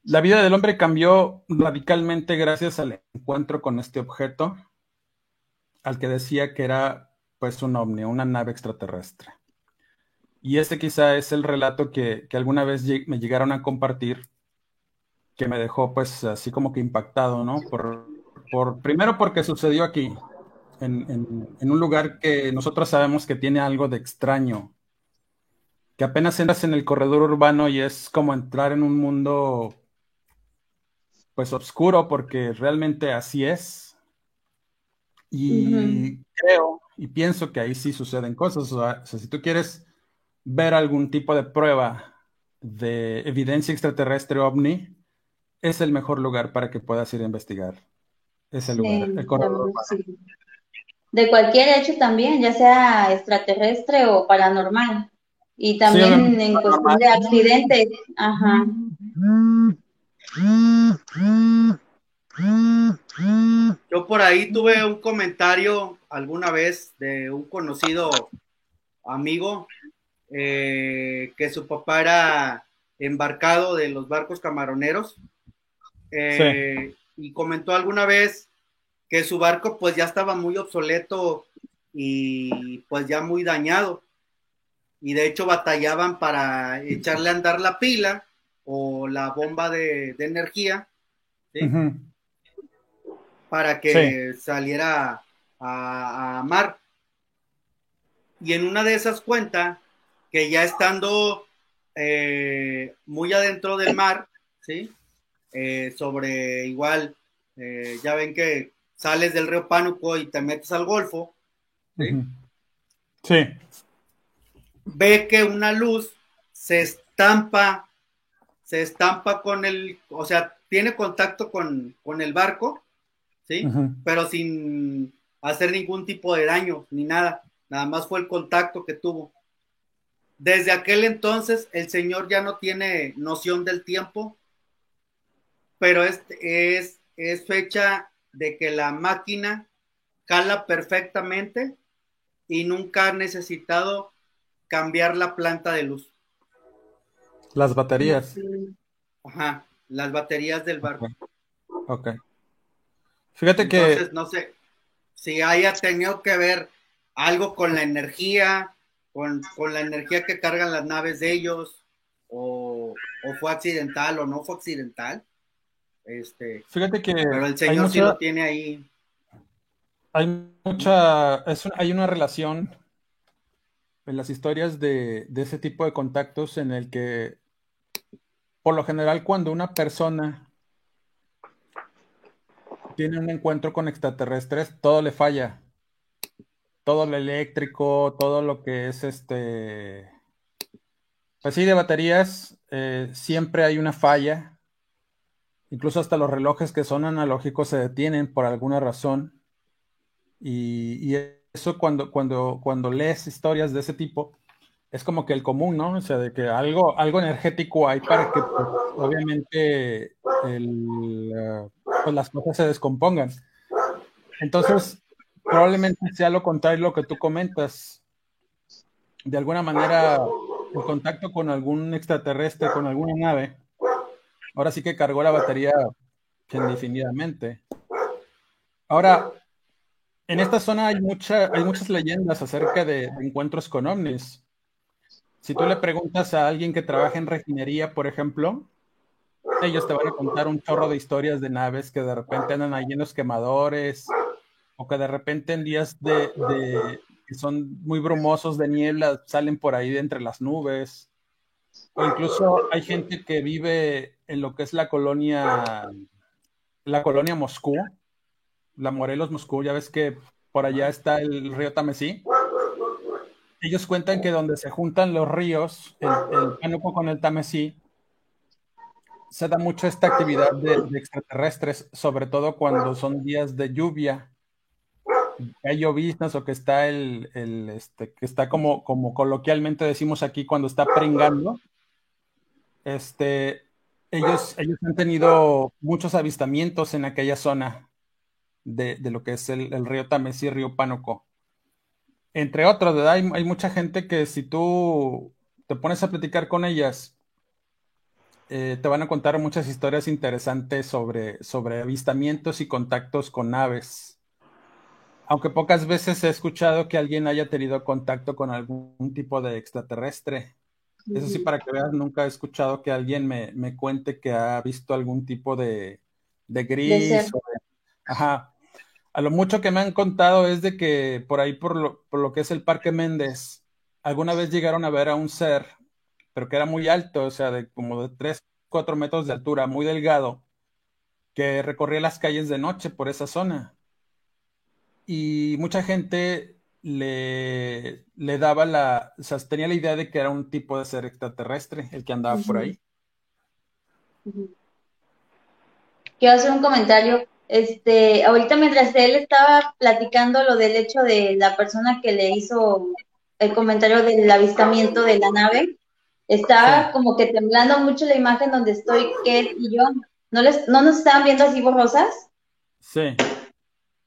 la vida del hombre cambió radicalmente gracias al encuentro con este objeto, al que decía que era pues un ovni, una nave extraterrestre. Y este quizá es el relato que, alguna vez me llegaron a compartir, que me dejó pues así como que impactado, ¿no? Por, por primero porque sucedió aquí, en, en, un lugar que nosotros sabemos que tiene algo de extraño, que apenas entras en el corredor urbano y es como entrar en un mundo pues oscuro porque realmente así es. Y creo y pienso que ahí sí suceden cosas. O sea, si tú quieres ver algún tipo de prueba de evidencia extraterrestre ovni, es el mejor lugar para que puedas ir a investigar. Ese lugar, el corredor. De cualquier hecho también, ya sea extraterrestre o paranormal. Y también en cuestión de accidentes. Ajá. Yo por ahí tuve un comentario alguna vez de un conocido amigo eh, que su papá era embarcado de los barcos camaroneros eh, y comentó alguna vez que su barco pues ya estaba muy obsoleto y pues ya muy dañado. Y de hecho batallaban para echarle a andar la pila o la bomba de, energía, para que saliera a, mar. Y en una de esas cuentas, que ya estando eh, muy adentro del mar, ¿sí? Eh, sobre igual, eh, ya ven que sales del río Pánuco y te metes al Golfo, Sí. Ve que una luz se estampa se estampa con el, o sea, tiene contacto con, el barco, ¿sí? Pero sin hacer ningún tipo de daño ni nada, nada más fue el contacto que tuvo. Desde aquel entonces el señor ya no tiene noción del tiempo, pero es, es, es fecha de que la máquina cala perfectamente y nunca ha necesitado cambiar la planta de luz. Las baterías. Ajá, las baterías del barco. Ok. Fíjate que. Entonces, no sé si haya tenido que ver algo con la energía, con, la energía que cargan las naves de ellos, o, fue accidental o no fue accidental. Este, Fíjate que. Pero el señor sí lo tiene ahí. Hay mucha. hay una relación en las historias de, de, ese tipo de contactos en el que por lo general cuando una persona tiene un encuentro con extraterrestres, todo le falla. Todo lo eléctrico, todo lo que es este... Pues sí, de baterías, eh, siempre hay una falla. Incluso hasta los relojes que son analógicos se detienen por alguna razón. Y, eso cuando, cuando, cuando lees historias de ese tipo, es como que el común, ¿no? O sea, de que algo, algo energético hay para que pues, obviamente eh, pues las cosas se descompongan. Entonces, probablemente sea lo contrario lo que tú comentas. De alguna manera, el contacto con algún extraterrestre, con alguna nave, ahora sí que cargó la batería indefinidamente. Ahora, en esta zona hay, mucha, hay muchas leyendas acerca de, encuentros con ovnis. Si tú le preguntas a alguien que trabaja en refinería, por ejemplo, ellos te van a contar un chorro de historias de naves que de repente andan ahí en los quemadores, o que de repente en días de, que son muy brumosos de niebla salen por ahí de entre las nubes. O incluso hay gente que vive en lo que es la colonia, la colonia Moscú, la Morelos Moscú, ya ves que por allá está el río Tamesí. Ellos cuentan que donde se juntan los ríos, el, el con el Tamesí, se da mucho esta actividad de, de, extraterrestres, sobre todo cuando son días de lluvia hay lloviznas o que está el, este, que está como, como coloquialmente decimos aquí cuando está pringando, este, ellos, ellos han tenido muchos avistamientos en aquella zona de, lo que es el, río Tamesí, río Pánuco. Entre otros, ¿verdad? Hay, hay, mucha gente que si tú te pones a platicar con ellas, eh, te van a contar muchas historias interesantes sobre, sobre avistamientos y contactos con aves aunque pocas veces he escuchado que alguien haya tenido contacto con algún tipo de extraterrestre. Eso sí, para que veas, nunca he escuchado que alguien me, cuente que ha visto algún tipo de, gris. ajá. A lo mucho que me han contado es de que por ahí, por lo, por lo que es el Parque Méndez, alguna vez llegaron a ver a un ser, pero que era muy alto, o sea, de como de 3, 4 metros de altura, muy delgado, que recorría las calles de noche por esa zona y mucha gente le, le daba la, o sea, tenía la idea de que era un tipo de ser extraterrestre el que andaba por ahí. Quiero hacer un comentario. Este, ahorita mientras él estaba platicando lo del hecho de la persona que le hizo el comentario del avistamiento de la nave, estaba como que temblando mucho la imagen donde estoy, que y yo. ¿No, les, ¿No nos estaban viendo así borrosas? Sí.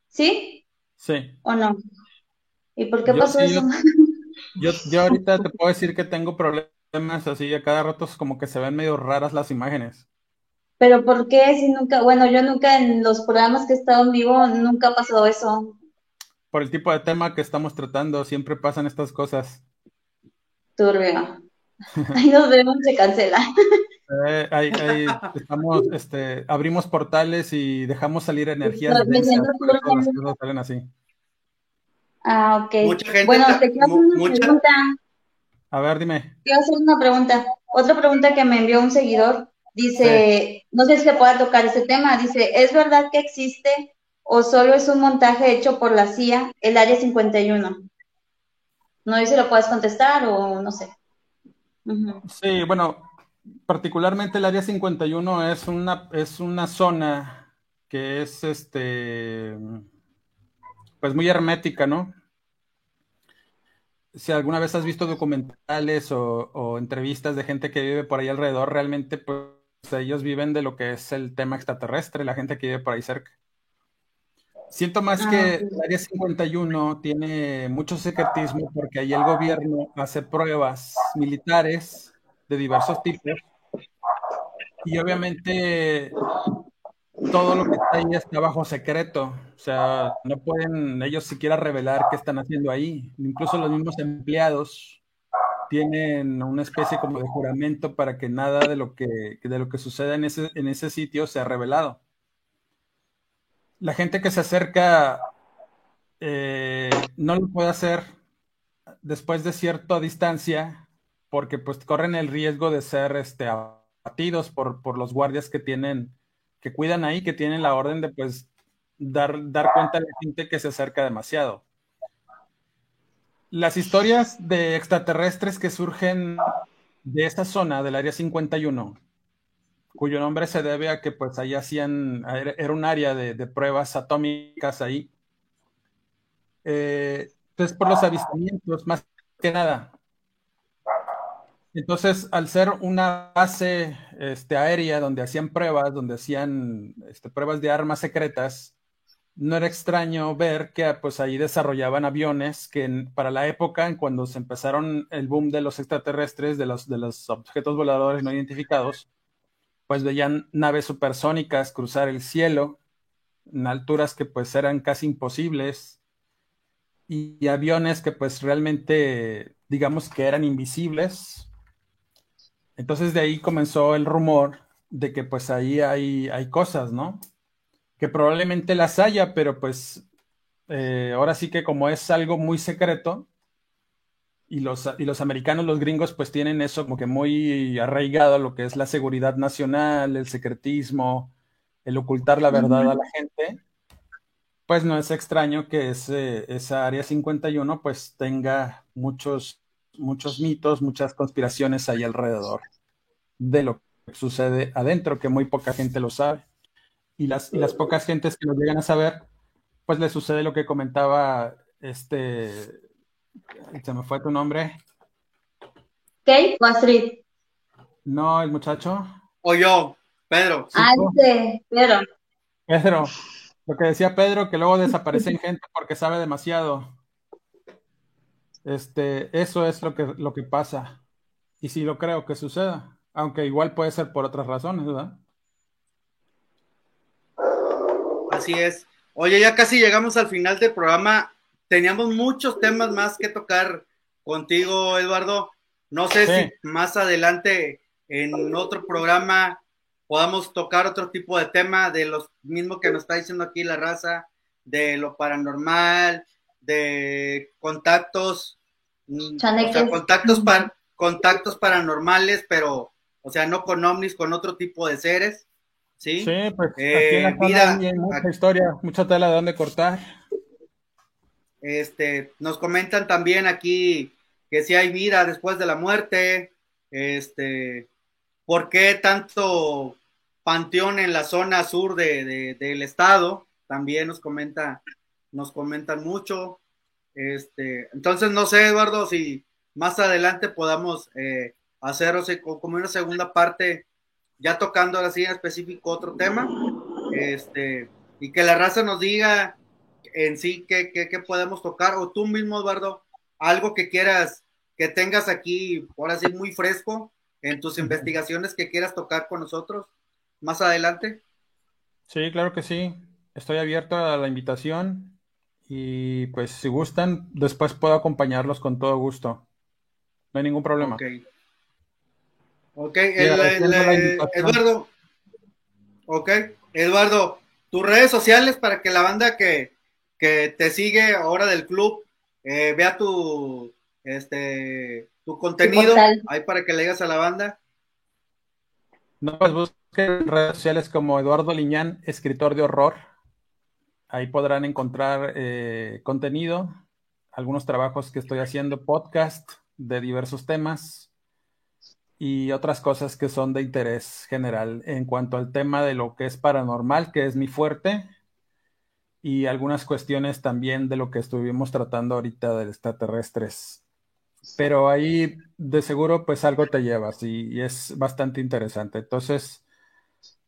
¿Sí? Sí. ¿O no? ¿Y por qué pasó eso? Yo, yo, ahorita te puedo decir que tengo problemas así, a cada rato es como que se ven medio raras las imágenes. Pero ¿por qué si nunca, bueno, yo nunca en los programas que he estado en vivo, nunca ha pasado eso? Por el tipo de tema que estamos tratando, siempre pasan estas cosas. Turbio. Ahí nos vemos, se cancela. Eh, ahí, estamos, este, abrimos portales y dejamos salir energías salen así. Ah, ok. bueno, te quiero hacer una pregunta. A ver, dime. Quiero hacer una pregunta. Otra pregunta que me envió un seguidor. Dice, no sé si se pueda tocar ese tema. Dice, ¿es verdad que existe o solo es un montaje hecho por la CIA, el Área 51? No sé si lo puedes contestar o no sé. Sí, bueno, particularmente el área 51 es una, es una zona que es este pues muy hermética, ¿no? Si alguna vez has visto documentales o, entrevistas de gente que vive por ahí alrededor, realmente pues ellos viven de lo que es el tema extraterrestre, la gente que vive por ahí cerca. Siento más ah, que el área 51 tiene mucho secretismo porque ahí el gobierno hace pruebas militares de diversos tipos. Y obviamente todo lo que está ahí está bajo secreto. O sea, no pueden ellos siquiera revelar qué están haciendo ahí. Incluso los mismos empleados tienen una especie como de juramento para que nada de lo que, de lo que suceda en ese, en ese sitio sea revelado. La gente que se acerca eh, no lo puede hacer después de cierta distancia porque pues corren el riesgo de ser este, abatidos por, por los guardias que tienen, que cuidan ahí, que tienen la orden de pues dar, dar cuenta a la gente que se acerca demasiado. Las historias de extraterrestres que surgen de esta zona del área 51 cuyo nombre se debe a que pues ahí hacían, era un área de, pruebas atómicas ahí. Eh, entonces, por los avistamientos, más que nada. Entonces, al ser una base este, aérea donde hacían pruebas, donde hacían este, pruebas de armas secretas, no era extraño ver que pues ahí desarrollaban aviones que para la época, en cuando se empezaron el boom de los extraterrestres, de los, de los objetos voladores no identificados, pues veían naves supersónicas cruzar el cielo en alturas que pues eran casi imposibles y, aviones que pues realmente digamos que eran invisibles. Entonces de ahí comenzó el rumor de que pues ahí hay, hay cosas, ¿no? Que probablemente las haya, pero pues eh, ahora sí que como es algo muy secreto, y los, y los americanos, los gringos, pues tienen eso como que muy arraigado, lo que es la seguridad nacional, el secretismo, el ocultar la verdad a la gente, pues no es extraño que ese, esa área 51 pues tenga muchos, muchos mitos, muchas conspiraciones ahí alrededor de lo que sucede adentro, que muy poca gente lo sabe. Y las, y las pocas gentes que lo llegan a saber, pues le sucede lo que comentaba este se me fue tu nombre. Kate o Astrid. No, el muchacho. O yo, Pedro. ah, este, Pedro. Pedro. Lo que decía Pedro, que luego desaparecen gente porque sabe demasiado. Este, eso es lo que, lo que pasa. Y sí lo creo que suceda. Aunque igual puede ser por otras razones, ¿verdad? Así es. Oye, ya casi llegamos al final del programa teníamos muchos temas más que tocar contigo, Eduardo. No sé si más adelante en otro programa podamos tocar otro tipo de tema de los mismos que nos está diciendo aquí la raza, de lo paranormal, de contactos, mm, contactos, contactos paranormales, pero, o sea, no con ovnis, con otro tipo de seres. Sí, sí pues aquí en la eh, hay mucha historia, mucha tela de dónde cortar. Este, nos comentan también aquí que si hay vida después de la muerte, este, ¿por qué tanto panteón en la zona sur de, del estado? También nos comenta, nos comentan mucho. Este, entonces no sé, Eduardo, si más adelante podamos eh, hacer como una segunda parte, ya tocando así en específico otro tema, este, y que la raza nos diga en sí ¿qué, podemos tocar, o tú mismo, Eduardo, algo que quieras, que tengas aquí, por así muy fresco, en tus investigaciones que quieras tocar con nosotros más adelante. Sí, claro que sí. Estoy abierto a la invitación y pues si gustan, después puedo acompañarlos con todo gusto. No hay ningún problema. Ok. Ok, Eduardo. Ok, Eduardo, tus redes sociales para que la banda que, que te sigue ahora del club, eh, vea tu, este, tu contenido ahí para que le digas a la banda. No, pues busquen en redes sociales como Eduardo Liñán, escritor de horror. Ahí podrán encontrar eh, contenido, algunos trabajos que estoy haciendo, podcast de diversos temas y otras cosas que son de interés general en cuanto al tema de lo que es paranormal, que es mi fuerte y algunas cuestiones también de lo que estuvimos tratando ahorita de extraterrestres. Pero ahí de seguro pues algo te llevas y, es bastante interesante. Entonces,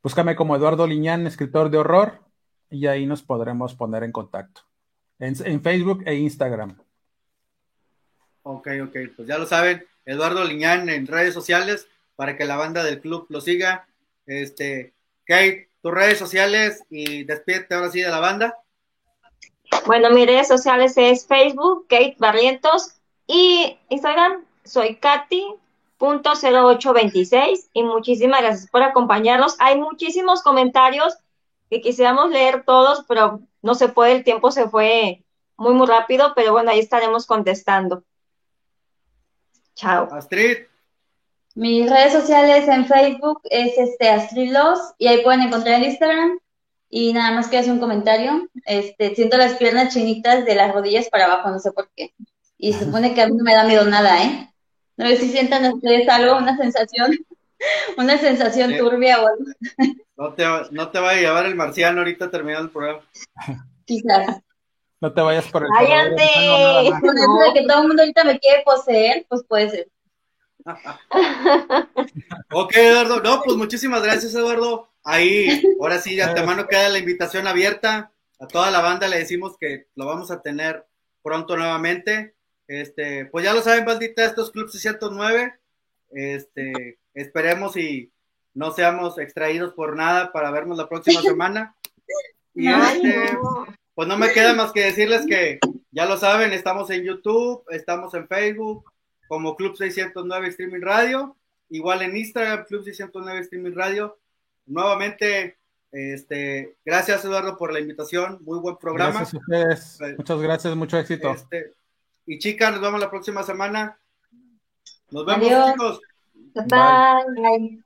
búscame como Eduardo Liñán, escritor de horror, y ahí nos podremos poner en contacto. En Facebook e Instagram. Ok, ok, pues ya lo saben, Eduardo Liñán en redes sociales para que la banda del club lo siga. Este, Kate, tus redes sociales y despídete ahora sí de la banda. Bueno, mis redes sociales es Facebook, Kate Barrientos, y Instagram, soy Katy.0826, y muchísimas gracias por acompañarnos. Hay muchísimos comentarios que quisiéramos leer todos, pero no se puede, el tiempo se fue muy, muy rápido, pero bueno, ahí estaremos contestando. Chao. Astrid. Mis redes sociales en Facebook es este Astrid Los y ahí pueden encontrar el Instagram y nada más que hacer un comentario. Este, siento las piernas chinitas de las rodillas para abajo, no sé por qué. Y se supone que a mí no me da miedo nada, ¿eh? No sé si sientan ustedes algo, una sensación. Una sensación turbia o algo. No te, no te vaya a llevar el marciano ahorita terminando el programa. Quizás. No te vayas por el ¡Cállate! Por eso de que todo el mundo ahorita me quiere poseer, pues puede ser. ok, Eduardo. No, pues muchísimas gracias, Eduardo. Ahí, ahora sí, de antemano queda la invitación abierta. A toda la banda le decimos que lo vamos a tener pronto nuevamente. Este, pues ya lo saben, bandita, estos Club 609. Este, esperemos y no seamos extraídos por nada para vernos la próxima semana. Y este, pues no me queda más que decirles que ya lo saben, estamos en YouTube, estamos en Facebook, como Club 609 Streaming Radio, igual en Instagram, Club 609 Streaming Radio. Nuevamente, este, gracias Eduardo por la invitación, muy buen programa. Gracias a ustedes, muchas gracias, mucho éxito. Este, y chicas, nos vemos la próxima semana. Nos vemos, chicos. Bye. Bye.